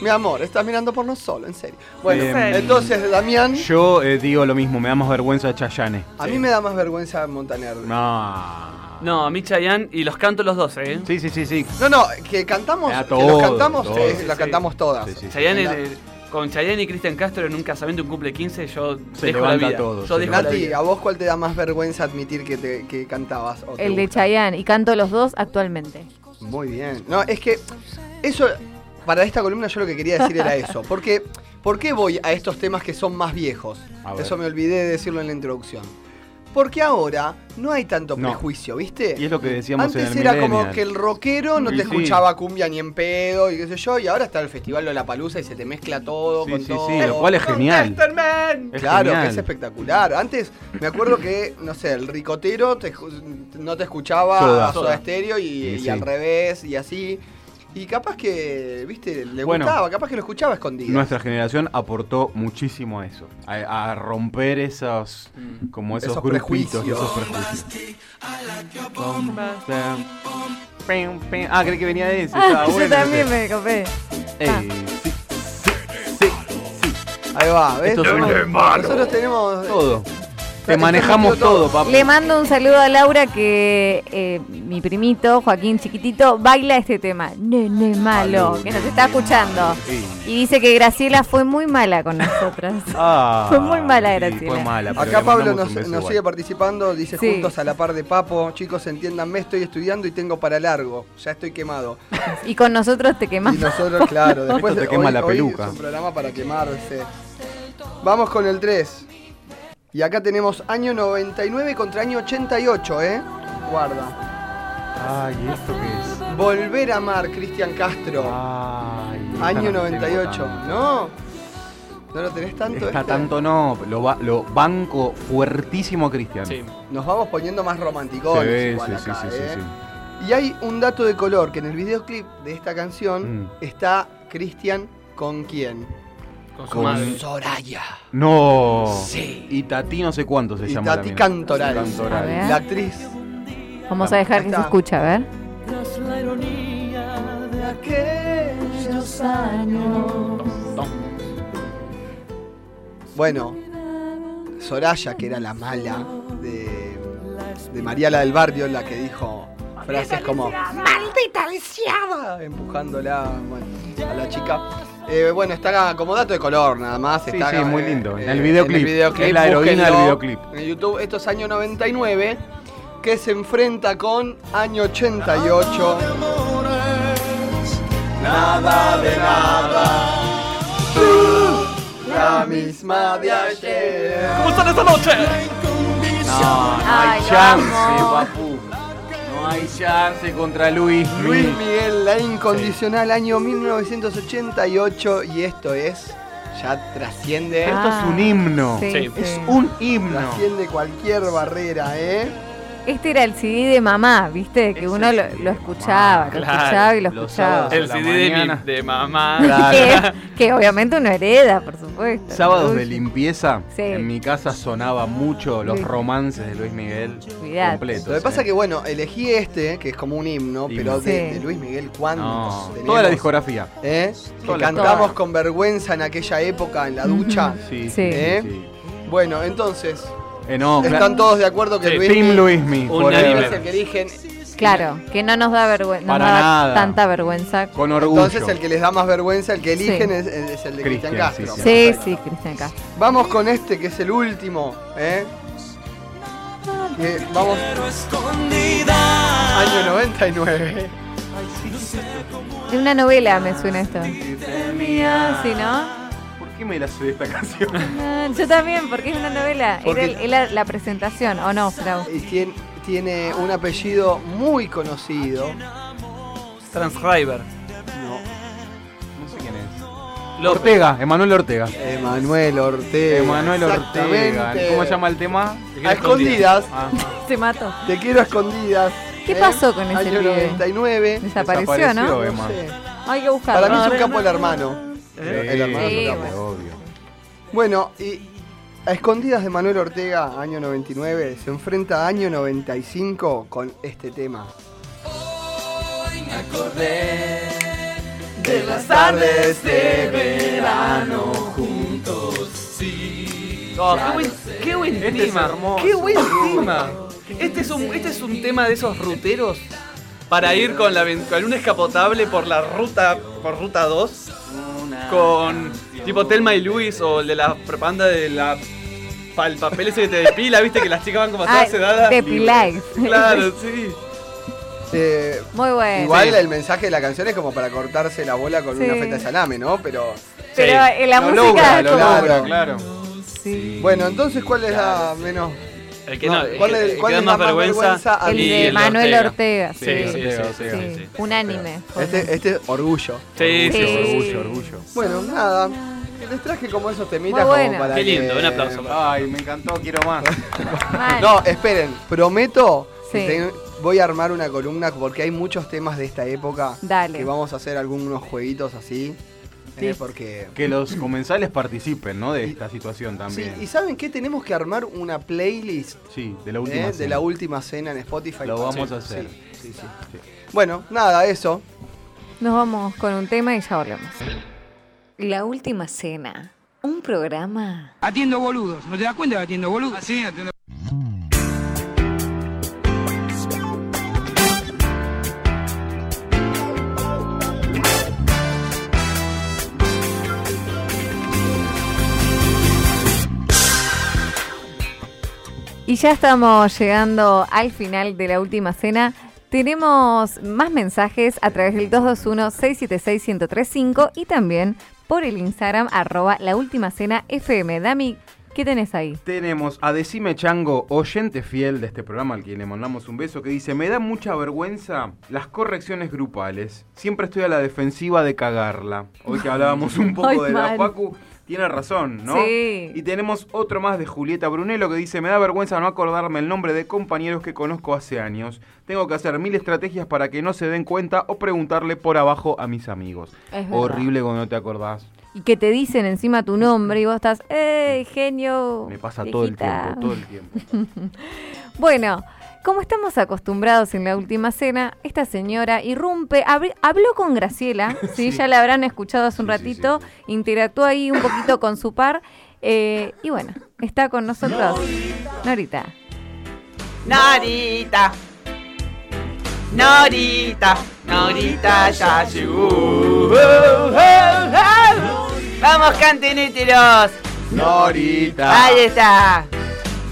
Mi amor, estás mirando por no solo, en serio. Bueno, Em, entonces, Damián, Yo eh, digo lo mismo, me da más vergüenza Chayane. a mí me da más vergüenza Montaner. No. No, a mí Chayanne y los canto los dos, ¿eh? Sí, sí, sí, sí. No, no, que cantamos, Ah, que todo, los cantamos, todo. eh, Sí, las sí. cantamos todas. Chayanne, La- eh, con Chayanne y Cristian Castro en un casamiento, un cumple 15, yo Se dejo la vida. todo, yo dejo la Nati, vida. ¿a vos cuál te da más vergüenza admitir que, te, que cantabas? o te El de? Chayanne, y canto los dos actualmente. Muy bien. No, es que eso, para esta columna yo lo que quería decir era eso. Porque, ¿Por qué voy a estos temas que son más viejos? Eso me olvidé de decirlo en la introducción. Porque ahora no hay tanto No. prejuicio, ¿viste? Y es lo que decíamos Antes en el era como que el rockero no Sí, te sí. escuchaba cumbia ni en pedo y qué sé yo, y ahora está el festival de la palusa y se te mezcla todo Sí, con sí, todo. sí, lo cual es genial. Es claro, genial. que es espectacular. Antes me acuerdo que, no sé, el ricotero te no te escuchaba Soda. a Soda Stereo y, Sí, y sí. al revés y así. Y capaz que, viste, le Bueno. gustaba, capaz que lo escuchaba escondido. Nuestra generación aportó muchísimo a eso, a, a romper esos, como esos, Esos grupitos, prejuicios. esos prejuicios. Ah, creí que venía de ese. Ah, estaba yo bueno también ese. me copé. Ey, Ah. sí, sí, sí, sí. Ahí va, ¿ves? Nosotros tenemos. Todo. Te manejamos todo. papi. Le mando un saludo a Laura que eh, mi primito, Joaquín Chiquitito, baila este tema. Nene malo, que nos está escuchando. Y dice que Graciela fue muy mala con nosotras. Ah, Fue muy mala, sí, Graciela. Fue mala, pero Acá Pablo nos, sigue participando, dice Sí. juntos a la par de Papo. Chicos, entiéndanme, estoy estudiando y tengo para largo. Ya estoy quemado. Y con nosotros te Y quemamos. nosotros, claro, después Esto te quema hoy- la hoy peluca. es un programa para quemarse. Vamos con el 3. Y acá tenemos año 99 contra año 88, ¿eh? Guarda. Ay, ¿esto qué es? Volver a amar, Cristian Castro. Ay, año esta no 98. tengo tanto. ¿No? ¿No lo tenés tanto? Está este? tanto no, lo, ba- lo banco fuertísimo Cristian. Sí. Nos vamos poniendo más romanticones Sí, sí, sí, sí, ¿eh? sí. Y hay un dato de color, que en el videoclip de esta canción Mm. está Cristian con quién? Con su Con- madre. Soraya. No. Sí. Y Tati no sé cuánto se Y llama. la Tati mina. Cantoral. A Cantoral. ver. La actriz. Vamos a dejar que se está. escuche, a ver. Tras la ironía de aquellos años. Bueno, Soraya, que era la mala de, de Mariala del Barrio, la que dijo frases como ¡Maldita lisiada! Empujándola bueno, a la chica. Eh, bueno, está como dato de color nada más. Sí, está, sí, muy lindo. eh, En el videoclip. en el videoclip, Es la heroína del videoclip. En YouTube, esto es año 99, que se enfrenta con año 88. Nada de nada. La misma de ayer. ¿Cómo están esta noche? No, no Ay, hay lo chance, papu. Hay chance contra Luis. Luis Miguel, la incondicional, año 1988. Y esto es. Ya trasciende. Esto es un himno. Sí, Sí. Es un himno. Trasciende cualquier barrera, ¿eh? Este era el CD de mamá, ¿viste? Que Es uno lo, escuchaba, lo claro. escuchaba y lo escuchaba. El CD de, mi, mañana. de mamá. Claro. Que, que obviamente uno hereda, por supuesto. Sábados Uy, de limpieza, Sí. en mi casa sonaba mucho los Luis. romances de Luis Miguel Cuidate. completos. Lo que pasa eh. que, bueno, elegí este, que es como un himno, Himno. pero de, Sí. de Luis Miguel, ¿cuántos No, tenemos? toda la discografía. ¿Eh? Que la cantamos con vergüenza en aquella época en la ducha. Sí, Sí. ¿Eh? sí. Bueno, entonces, Eh, no, están cla- todos de acuerdo que Sí. Luis Team Luismi. Es el que eligen. Claro, que no nos da vergüenza, no Para nos da nada. tanta vergüenza. Con orgullo. Entonces el que les da más vergüenza, el que eligen Sí. es, es el de Cristian Castro. sí, Sí, Cristian Castro. Vamos con este que es el último, ¿eh? Que vamos. Año 99. De una novela me suena esto. Sí, ¿no? ¿Por qué me la de esta canción? Ah, Yo también, porque es una novela. Porque- Era, el- era la presentación, ¿o no, Frau? Y tiene, tiene un apellido muy conocido. Transcriber. No. No sé quién es. López. Ortega, Emanuel Ortega. Emanuel Ortega. Emanuel Ortega. ¿Cómo se llama el tema? A escondidas. Se mató. Te quiero a escondidas. ¿Qué ¿eh? pasó con ese Año pibe? 99. Desapareció, ¿no? Sé. Hay que buscarlo. Para mí es un capo el hermano. ¿Eh? El hermano Sí, es un capo. Obvio. Bueno, y a escondidas de Manuel Ortega, año 99, se enfrenta a año 95 con este tema. de las tardes de verano juntos. Sí. Oh, qué buen, qué buen Este es tema. hermoso. Qué buen tema. Este es, un, este es un tema de esos ruteros para ir con, la, con un escapotable por la ruta por ruta 2 con tipo Telma y Luis o el de la propaganda de la el papel ese que te depila, viste que las chicas van como Ah, todas sedadas. Depiláis. Claro, sí. Eh, Muy bueno. Igual Sí. el mensaje de la canción es como para cortarse la bola con Sí. una feta de salame, ¿no? Pero. Pero Sí. en la Lo música logra, es lo logra, Claro. Sí. Bueno, entonces, ¿cuál es la menos.? El que No, no, el ¿cuál es- el que cuál da es más vergüenza, El de el Manuel Ortega. Ortega. Sí, Sí, sí. Unánime. Este, este es orgullo. Sí, sí. Orgullo, orgullo. Bueno, nada. que Les traje como esos temitas Muy como bueno. para Qué lindo, que- un aplauso. Ay, me encantó, quiero más. No, esperen, prometo Sí. que voy a armar una columna porque hay muchos temas de esta época Dale. que vamos a hacer algunos jueguitos así. Sí. eh, porque. Que los comensales participen, ¿no? De esta situación Sí, también. y ¿saben qué? Tenemos que armar una playlist Sí, de la última. eh, de cena. la última cena en Spotify. Lo vamos Sí, a hacer. sí, sí, sí. Bueno, nada, eso. Nos vamos con un tema y ya volvemos. La última cena. Un programa Atiendo boludos. ¿No te das cuenta que atiendo boludos? Así, atiendo. Y ya estamos llegando al final de la última cena. Tenemos más mensajes a través del 221-676-1035 y también por el Instagram arroba la última cena FM. Dami, ¿qué tenés ahí? Tenemos a Decime Chango, oyente fiel de este programa, al quien le mandamos un beso, que dice, me da mucha vergüenza las correcciones grupales. Siempre estoy a la defensiva de cagarla. Hoy que hablábamos un poco Ay, de la. Facu, tiene razón, ¿no? Sí. Y tenemos otro más de Julieta Brunello que dice, me da vergüenza no acordarme el nombre de compañeros que conozco hace años. Tengo que hacer mil estrategias para que no se den cuenta o preguntarle por abajo a mis amigos. Es. Horrible cuando no te acordás. Y que te dicen encima tu nombre y vos estás, ¡eh, genio! Me pasa todo el viejita". tiempo, todo el tiempo. Bueno, como estamos acostumbrados en la última cena, esta señora irrumpe, habló con Graciela, ¿sí? Sí. ya la habrán escuchado hace un Sí, sí, ratito, interactuó ahí un poquito con su par, eh, y bueno, está con nosotros Norita. Norita. Norita. Norita ya llegó. Vamos, canten. Norita. Ahí está.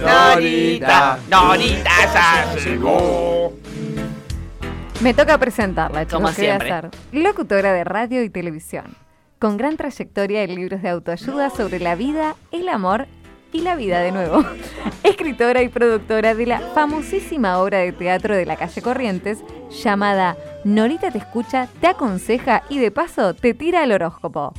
Norita. Norita ya llegó. Me toca presentarla, chicos, Como ¿qué voy a siempre. hacer? Locutora de radio y televisión, con gran trayectoria en libros de autoayuda sobre la vida, el amor y la vida de nuevo. Escritora y productora de la famosísima obra de teatro de la calle Corrientes, llamada Norita te escucha, te aconseja y de paso te tira el horóscopo.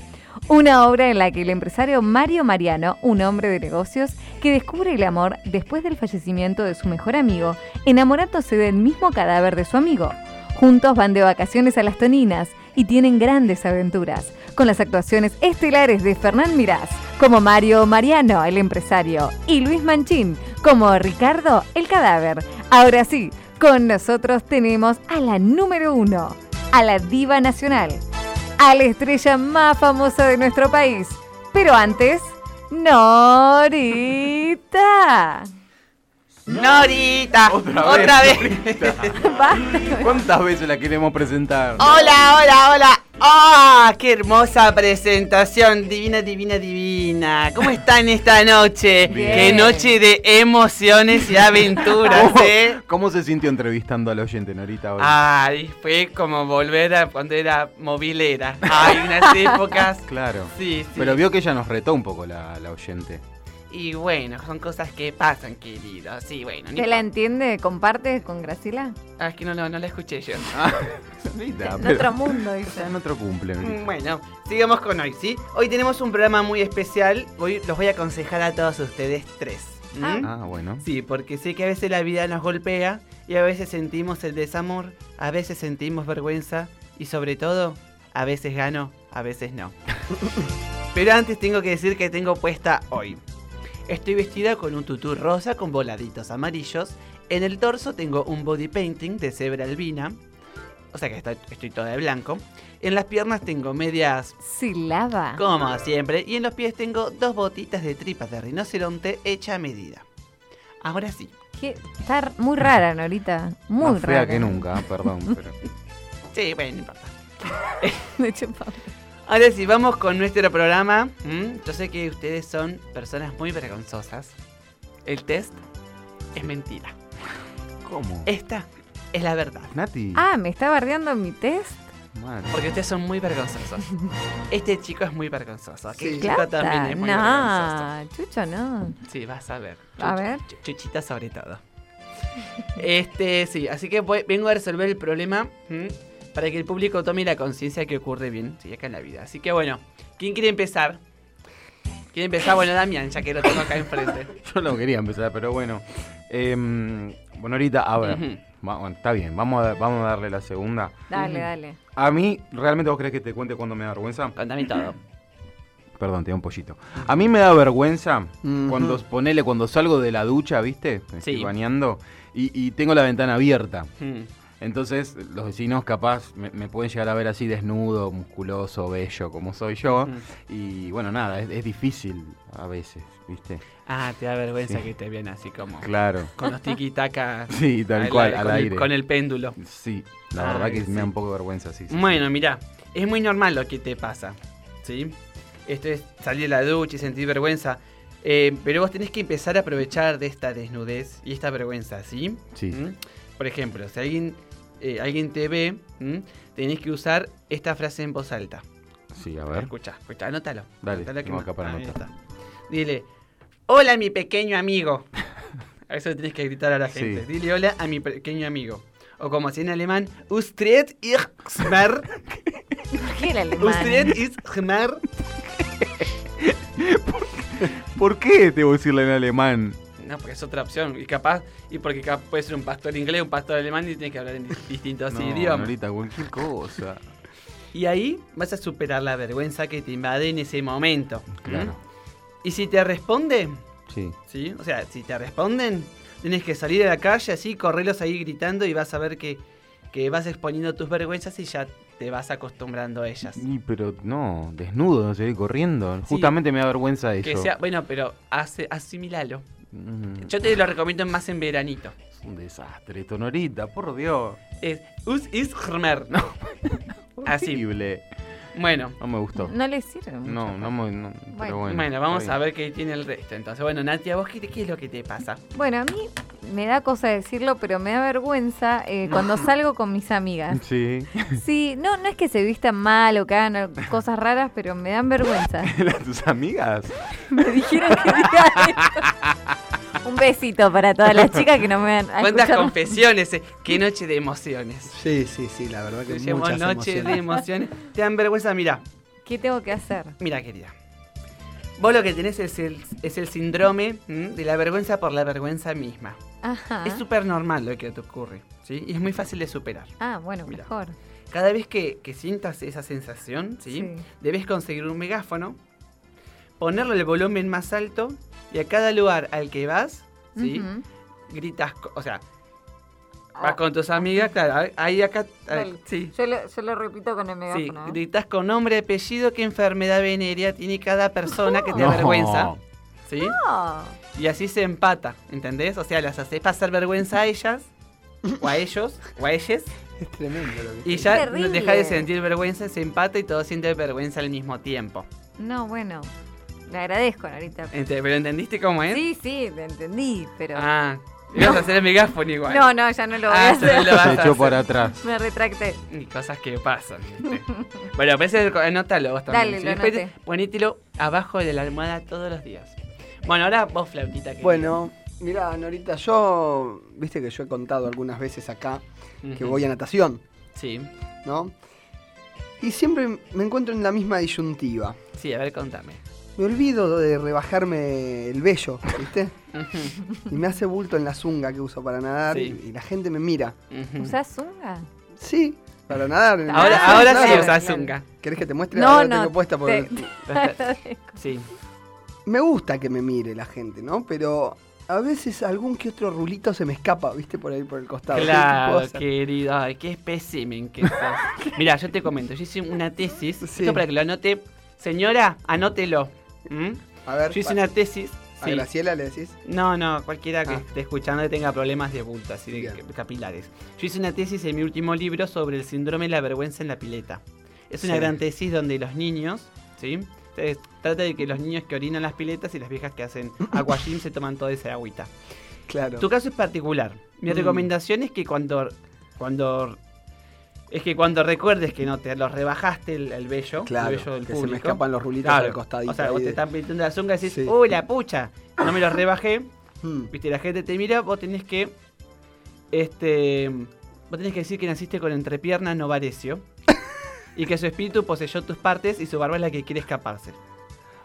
Una obra en la que el empresario Mario Mariano, un hombre de negocios, que descubre el amor después del fallecimiento de su mejor amigo, enamorándose del mismo cadáver de su amigo. Juntos van de vacaciones a las Toninas y tienen grandes aventuras, con las actuaciones estelares de Fernán Mirás como Mario Mariano, el empresario, y Luis Manchín como Ricardo, el cadáver. Ahora sí, con nosotros tenemos a la número uno, a la diva nacional, a la estrella más famosa de nuestro país. Pero antes, Norita. Norita, Otra otra, vez, vez. ¿Cuántas veces la queremos presentar? Hola, hola, hola. ¡Ah! ¡Qué hermosa presentación! Divina, divina, divina. ¿Cómo están esta noche? Bien. ¡Qué noche de emociones y aventuras, ¿Cómo, eh! cómo se sintió entrevistando al oyente, Norita? Hoy? Ay, fue como volver a cuando era movilera. Ay, unas épocas. Claro. Sí, sí. Pero vio que ella nos retó un poco la, la oyente. Y bueno, son cosas que pasan, querido. Sí, bueno. ¿Te la entiende? ¿Comparte con Graciela? Ah, es que no, no, no la escuché yo. Norita, En pero- otro mundo, dice. En otro cumple, Bueno, sigamos con hoy, ¿sí? Hoy tenemos un programa muy especial. Hoy los voy a aconsejar a todos ustedes tres. ¿m? Ah, bueno. Sí, porque sé que a veces la vida nos golpea y a veces sentimos el desamor, a veces sentimos vergüenza y sobre todo, a veces gano, a veces no. Pero antes tengo que decir que tengo puesta hoy. Estoy vestida con un tutú rosa con voladitos amarillos. En el torso tengo un body painting de cebra albina. O sea que estoy, estoy toda de blanco. En las piernas tengo medias Silaba. como siempre. Y en los pies tengo dos botitas de tripas de rinoceronte hecha a medida. Ahora sí. Qué- Está muy rara, Norita. Muy Más fea rara. que nunca, perdón. Pero... Sí, bueno, no importa. Me chupa. Ahora sí, vamos con nuestro programa. ¿m? Yo sé que ustedes son personas muy vergonzosas. El test es mentira. ¿Cómo? Esta es la verdad. Nati. Ah, ¿me está bardeando mi test? Madre. Porque ustedes son muy vergonzosos. Este chico es muy vergonzoso. Aquel chico Plata. también es muy vergonzoso. No, Chucho, no. Sí, vas a ver. A ver. Ch- Chuchita sobre todo. Este, sí, así que voy- vengo a resolver el problema ¿m? Para que el público tome la conciencia que ocurre bien, sí, acá en la vida. Así que bueno, ¿quién quiere empezar? ¿Quiere empezar? Bueno, Damián, ya que lo tengo acá enfrente. Yo no quería empezar, pero bueno. Em, bueno, ahorita, va- bueno, está bien, vamos a, vamos a darle la segunda. Dale, dale. A mí, ¿realmente vos crees que te cuente cuando me da vergüenza? Contame todo. Perdón, te da un pollito. A mí me da vergüenza Ujú. cuando, ponele, cuando salgo de la ducha, ¿viste? Me estoy Sí. bañando y, y tengo la ventana abierta. Entonces, los vecinos capaz me, me pueden llegar a ver así desnudo, musculoso, bello, como soy yo. Y bueno, nada, es, es difícil a veces, ¿viste? Ah, te da vergüenza Sí. que te vean así como. Claro. Con los tiki-taka. Sí, tal cual, al con el- aire. con el péndulo. Sí, la verdad Ay, que sí. me da un poco de vergüenza, sí. sí. Bueno, mira, es muy normal lo que te pasa, ¿sí? Esto es salir de la ducha y sentir vergüenza. eh, pero vos tenés que empezar a aprovechar de esta desnudez y esta vergüenza, ¿sí? Sí. ¿Mm? Por ejemplo, si alguien, eh, alguien te ve, ¿m? tenés que usar esta frase en voz alta. Sí, a ver. Escucha, escucha, anótalo. Dale, Anótalo que acá para ahí anotar. está. Dile, hola mi pequeño amigo. A eso tenés que gritar a la Sí. gente. Dile hola a mi pequeño amigo. O como así en alemán, Ustret ich mer. ¿Qué el alemán? Ustret. ¿Por qué debo decirle en alemán? No, porque es otra opción. Y capaz, y porque capaz puede ser un pastor inglés, un pastor alemán y tienes que hablar en dis- distintos No, idiomas. Norita, cualquier cosa. Y ahí vas a superar la vergüenza que te invade en ese momento. Claro. Y si te responde, Sí. ¿sí? O sea, si te responden, tienes que salir a la calle así, correrlos ahí gritando y vas a ver que, que vas exponiendo tus vergüenzas y ya te vas acostumbrando a ellas. Y, pero no, desnudo, seguir corriendo. Justamente me da vergüenza eso. Que sea, bueno, pero hace, asimilalo. Mm, Yo te lo recomiendo más en veranito. es un desastre esto, Norita, por Dios. Es Us is ¿no? Así. Bueno. No me gustó. No le sirve mucho. No, no me. no, pero bueno. Bueno, vamos a ver qué tiene el resto. Entonces, bueno, Natia, ¿vos qué, qué es lo que te pasa? Bueno, a mí me da cosa decirlo, pero me da vergüenza eh, cuando salgo con mis amigas. Sí. Sí, no, no es que se vistan mal o que hagan cosas raras, pero me dan vergüenza. ¿Tus amigas? Me dijeron que diga esto. Un besito para todas las chicas que no me van a ¿Cuántas confesiones? eh? Qué noche de emociones. Sí, sí, sí, la verdad que Decíamos muchas noche emociones. de emociones. ¿Te dan vergüenza? Mira, ¿Qué tengo que hacer? mira, querida. Vos lo que tenés es el, es el síndrome ¿m? de la vergüenza por la vergüenza misma. Ajá. Es súper normal lo que te ocurre, ¿sí? Y es muy fácil de superar. Ah, bueno, mejor. Cada vez que, que sientas esa sensación, ¿sí? Sí. Debes conseguir un megáfono, ponerle el volumen más alto y a cada lugar al que vas, ¿sí? Gritas, o sea, vas con tus amigas, claro, ahí acá, ahí, sí. Yo lo, yo lo repito con el Sí, megáfono. ¿eh? gritas con nombre, apellido, qué enfermedad venérea tiene cada persona que te No. avergüenza. ¿Sí? No. Y así se empata, ¿entendés? O sea, las haces pasar vergüenza a ellas, o a ellos, o a ellas. Es tremendo lo que Y ya deja de sentir vergüenza, se empata y todos sienten vergüenza al mismo tiempo. No, bueno. Le agradezco, Norita. ¿Pero entendiste cómo es? Sí, sí, te entendí, pero. Ah, ibas a hacer el megáfono igual. No, no, ya no lo voy Ah, a ya hacer. no lo vas Se echó hacer. para atrás. Me retracté. Y cosas que pasan. ¿viste? bueno, pues ese- anótalo vos también. Dale, ¿sí? lo Después anoté. Ponételo abajo de la almohada todos los días. Bueno, ahora vos, flautita. que- Bueno, mira, Norita, yo, viste que yo he contado algunas veces acá que voy a natación, Sí, ¿no? Y siempre me encuentro en la misma disyuntiva. sí, a ver, contame. Me olvido de rebajarme el vello, ¿viste? y me hace bulto en la zunga que uso para nadar Sí. y, y la gente me mira. ¿Usás zunga? Sí, para nadar. Ahora, Ah, sí usás zunga. ¿Querés que te muestre? No, Ahora no, tengo puesta por- te- Sí. Me gusta que me mire la gente, ¿no? Pero a veces algún que otro rulito se me escapa, ¿viste? Por ahí por el costado. ¿Qué puedo Claro, querido. Ay, qué espécimen que sos. Mira, yo te comento. Yo hice una tesis. Esto para que lo anote. Señora, anótelo. ¿Mm? A ver, Yo hice una tesis. ¿A sí. Graciela le decís? No, no, cualquiera que Ah. esté escuchando y tenga problemas de bulto, así de capilares. Yo hice una tesis en mi último libro sobre el síndrome de la vergüenza en la pileta. Es una Sí. gran tesis donde los niños, ¿sí? Entonces, trata de que los niños que orinan las piletas y las viejas que hacen agua gym se toman toda esa agüita. Claro. Tu caso es particular. Mi Mm. recomendación es que cuando cuando es que cuando recuerdes que no te lo rebajaste el, el vello, Claro, el vello del que se me público, escapan los rulitos al costadito O sea, vos te están pintando la zunga y decís, Sí. uy, la pucha, no me lo rebajé. Mm. Viste, la gente te mira, vos tenés que este vos tenés que decir que naciste con entrepierna no varecio y que su espíritu poseyó tus partes y su barba es la que quiere escaparse.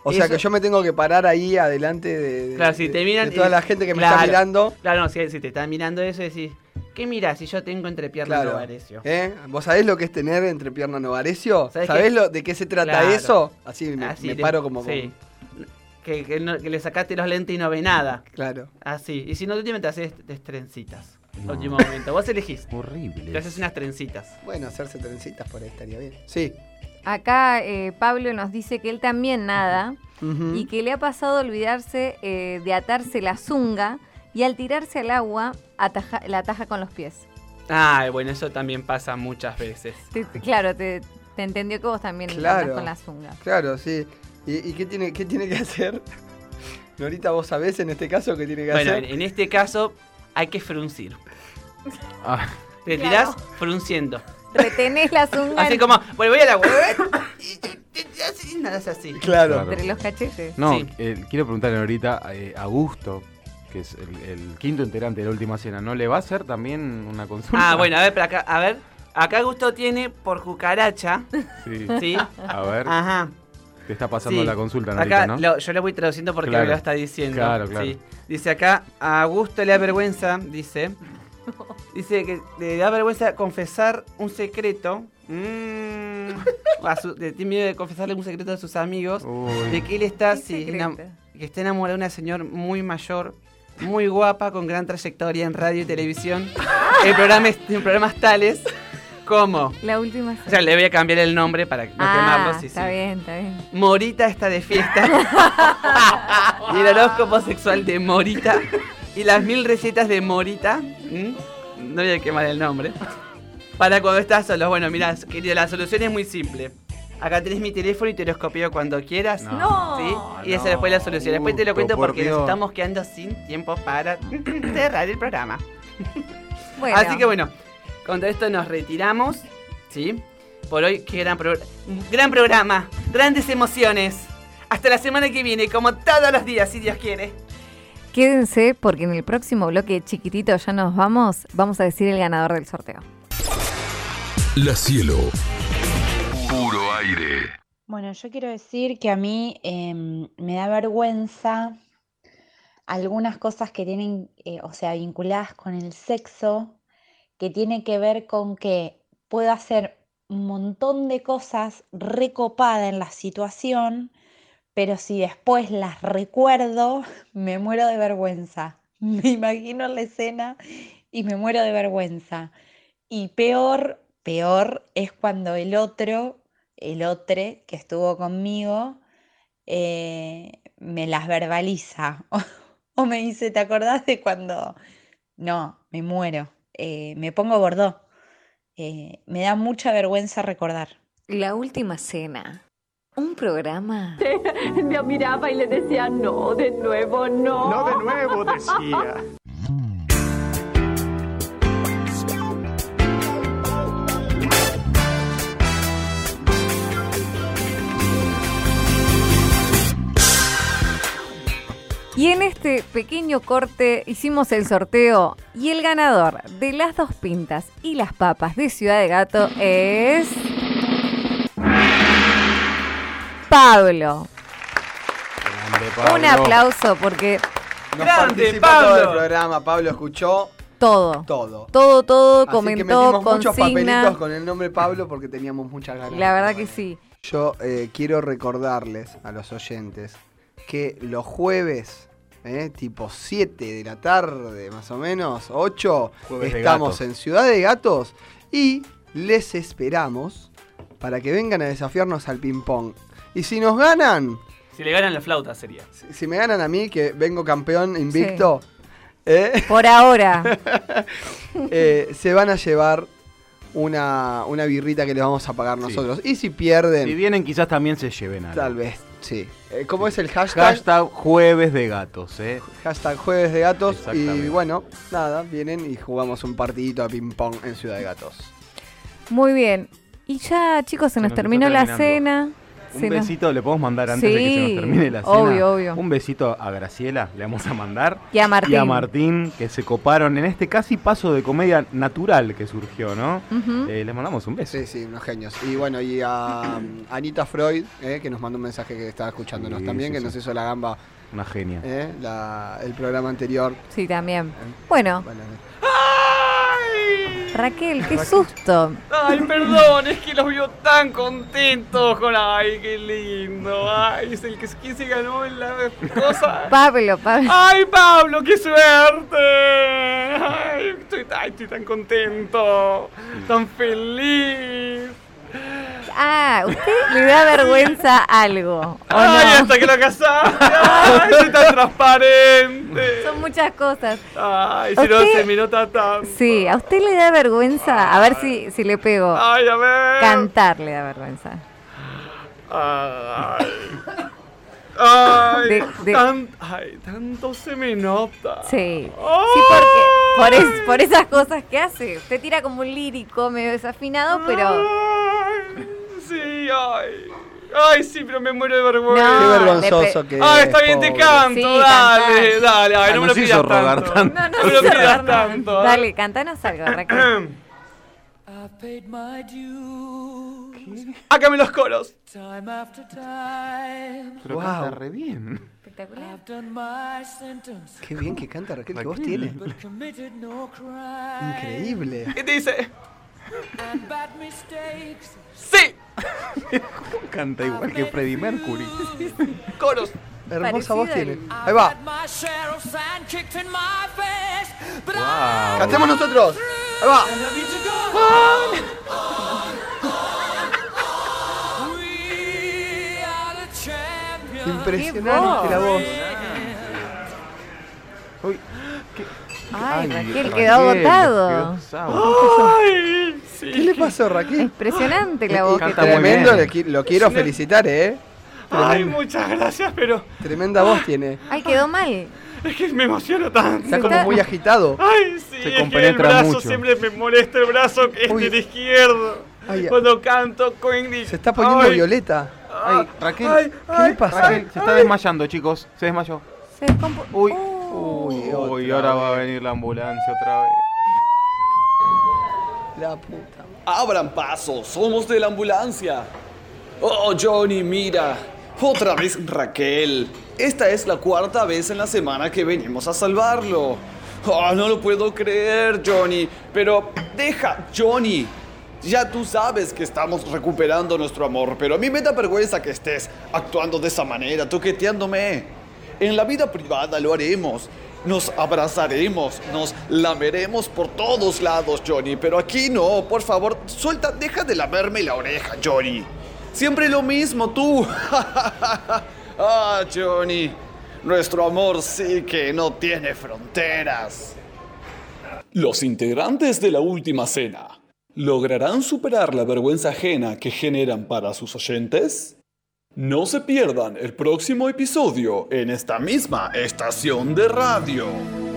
O sea que yo me tengo que parar ahí adelante de, de- Claro, si te miran. de toda la gente que me claro, está mirando. Claro, no, si, si te están mirando eso, decís, ¿qué mirás si yo tengo entrepierna Claro. no varecio? ¿Eh? ¿Vos sabés lo que es tener entrepierna novarecio? ¿Sabés ¿Sabés lo, de qué se trata Claro. eso? Así me, Así me le- paro como sí. con- Que, que no- que le sacaste los lentes y no ve nada. Claro. Así. Y si no, tú te haces trencitas. No. Último momento. Vos elegís. Horrible. Te haces unas trencitas. Bueno, hacerse trencitas por ahí estaría bien. Sí. Acá eh, Pablo nos dice que él también nada y que le ha pasado olvidarse eh, de atarse la zunga y al tirarse al agua ataja- la ataja con los pies. Ay, bueno, eso también pasa muchas veces. Te- te- claro, te, te entendió que vos también Claro. con la zunga. Claro, sí. ¿Y, y qué, tiene, qué tiene que hacer? Norita, ¿vos sabés en este caso qué tiene que Bueno, en, hacer? en este caso hay que fruncir. Ah, Te Claro. tirás frunciendo. Retenés la zunga Así como, bueno, voy al agua. y así, nada es así. Claro. entre los cachetes. No, Sí. eh, quiero preguntarle ahorita eh, a Augusto, que es el, el quinto integrante de la última cena, ¿no le va a hacer también una consulta? Ah, bueno, a ver, pero acá, a ver. Acá Gusto tiene por cucaracha. Sí. ¿Sí? A ver, Ajá. te está pasando Sí. la consulta, Norita, Acá ¿no? lo- yo lo voy traduciendo porque Claro. me lo está diciendo. Claro, claro. Sí. Dice acá, a Augusto le da vergüenza, dice. Dice que le da vergüenza confesar un secreto. mm, a su- de- tiene miedo de confesarle un secreto a sus amigos. Uy. De que él está, ¿Qué sí, que está enamorado de una señora muy mayor, muy guapa, con gran trayectoria en radio y televisión. en, programas, en programas tales como. La última. O sea, le voy a cambiar el nombre para no ah, quemarlo. Sí, está sí. bien, está bien. Morita está de fiesta. y el horóscopo sexual de Morita. Y las mil recetas de Morita. No voy a quemar el nombre. Para cuando estás solo. Bueno, mira, la solución es muy simple. Acá tenés mi teléfono y te lo copio cuando quieras. No. ¿Sí? Y esa después la solución. Después te lo cuento por porque nos estamos quedando sin tiempo para cerrar el programa. Bueno, Así que bueno, con todo esto nos retiramos. ¿Sí? Por hoy, qué gran, pro- gran programa. Grandes emociones. Hasta la semana que viene, como todos los días, si Dios quiere. quédense porque en el próximo bloque chiquitito ya nos vamos. Vamos a decir el ganador del sorteo. La cielo. Bueno, yo quiero decir que a mí em, me da vergüenza algunas cosas que tienen, eh, o sea, vinculadas con el sexo, que tiene que ver con que puedo hacer un montón de cosas recopada en la situación, pero si después las recuerdo, me muero de vergüenza. Me imagino la escena y me muero de vergüenza. Y peor, peor es cuando el otro, el otro que estuvo conmigo, eh, me las verbaliza. o me dice, ¿te acordás de cuando? No, me muero. Eh, me pongo bordó. Eh, me da mucha vergüenza recordar. La última cena. Un programa. Me miraba y le decía, no, de nuevo, no. No de nuevo, decía. Y en este pequeño corte hicimos el sorteo y el ganador de las dos pintas y las papas de Ciudad de Gato es Pablo. Un aplauso porque Nos Grande, participó Pablo. todo el programa. Pablo escuchó todo, todo. todo, todo, Así que comentó, metimos muchos consigna. papelitos con el nombre Pablo porque teníamos muchas ganas. La verdad que sí. Yo eh, quiero recordarles a los oyentes que los jueves, eh, tipo 7 de la tarde, más o menos, 8, Jueves de estamos en Ciudad de Gatos y les esperamos para que vengan a desafiarnos al ping-pong. Y si nos ganan, Si le ganan la flauta sería. si, si me ganan a mí, que vengo campeón invicto, eh, Por ahora. eh, se van a llevar una, una birrita que les vamos a pagar nosotros. Y si pierden, Si vienen, quizás también se lleven algo. tal vez, sí. Eh, ¿Cómo es el hashtag? Hashtag jueves de gatos, ¿eh? Hashtag jueves de gatos. Y bueno, nada, vienen y jugamos un partidito de ping-pong en Ciudad de Gatos. Muy bien. Y ya, chicos, se, nos, terminó la cena. Un besito le podemos mandar antes de que se nos termine la cena. obvio, obvio. Un besito a Graciela, le vamos a mandar. Y a Martín. Y a Martín, que se coparon en este casi paso de comedia natural que surgió, ¿no? Eh, les mandamos un beso. Sí, sí, unos genios. Y bueno, y a Anita Freud, eh, que nos mandó un mensaje que estaba escuchándonos Sí, también, sí, que sí. nos hizo la gamba Una genia. eh, la- el programa anterior. Sí, también. Bueno, Bueno, Raquel, qué susto. Ay, perdón, es que los vio tan contentos con. Ay, qué lindo. Ay, es el que quién se ganó en la cosa. Pablo, Pablo. Ay, Pablo, qué suerte. Ay, estoy, ay, estoy tan contento, tan feliz. Ah, ¿usted le da vergüenza algo? ¿o Ay, no? hasta que lo casaste. Ay, soy tan transparente. Muchas cosas. Ay, si no ¿Usted- se me nota tanto. Sí, ¿a usted le da vergüenza? A ver si, si le pego. Ay, a ver. Cantar le da vergüenza. Ay. Ay, De- de- tan- ay, tanto se me nota. Sí. Sí, porque por, es- por esas cosas que hace. Usted tira como un lírico medio desafinado, pero. Ay, sí, ay. Ay, sí, pero me muero de vergüenza. No, Qué vergonzoso que Ay, es, está bien, te canto, Sí, dale, dale. Ay, Ah, no me nos lo pidas rogar tanto. No, no, No me lo pidas tanto. Dale, cantanos algo, Raquel. Hágame los coros. Time after time, Pero Wow. canta re bien. Espectacular. Qué bien que canta Raquel, que voz Raquel. tiene. but committed no crime. Increíble. ¿Qué te dice? Sí, Canta igual que Freddie Mercury. coros. Hermosa voz tiene. Ahí va. Wow. Cantemos nosotros. Ahí va. Impresionante la voz. Uy, Ay, ay, Raquel quedó agotado. Ay, sí. ¿Qué le pasó, Raquel? Impresionante la voz que. Tremendo, lo quiero felicitar, ¿eh? Ay, muchas gracias, pero tremenda voz tiene. Ay, quedó mal. es que me emociono tanto. Está como muy agitado. Ay, sí, Se es que el brazo mucho. siempre me molesta el brazo que es Uy. del izquierdo. Ay, Cuando canto Queen Se está poniendo Ay, violeta. Ay, Raquel, Ay, ¿Qué le pasa? Raquel, se está desmayando, chicos. Se desmayó. Se descompu- Uy, Oh. Uy, uy, ahora va a venir la ambulancia otra vez. La puta. Abran paso, somos de la ambulancia. Oh, Johnny, mira. Otra vez Raquel. Esta es la cuarta vez en la semana que venimos a salvarlo. Oh, no lo puedo creer, Johnny. Pero deja, Johnny. Ya tú sabes que estamos recuperando nuestro amor, pero a mí me da vergüenza que estés actuando de esa manera, toqueteándome. En la vida privada lo haremos. Nos abrazaremos, nos lameremos por todos lados, Johnny. Pero aquí no, por favor, suelta, deja de lamerme la oreja, Johnny. Siempre lo mismo, tú. ah, Johnny. Nuestro amor sí que no tiene fronteras. Los integrantes de la última cena, ¿lograrán superar la vergüenza ajena que generan para sus oyentes? No se pierdan el próximo episodio en esta misma estación de radio.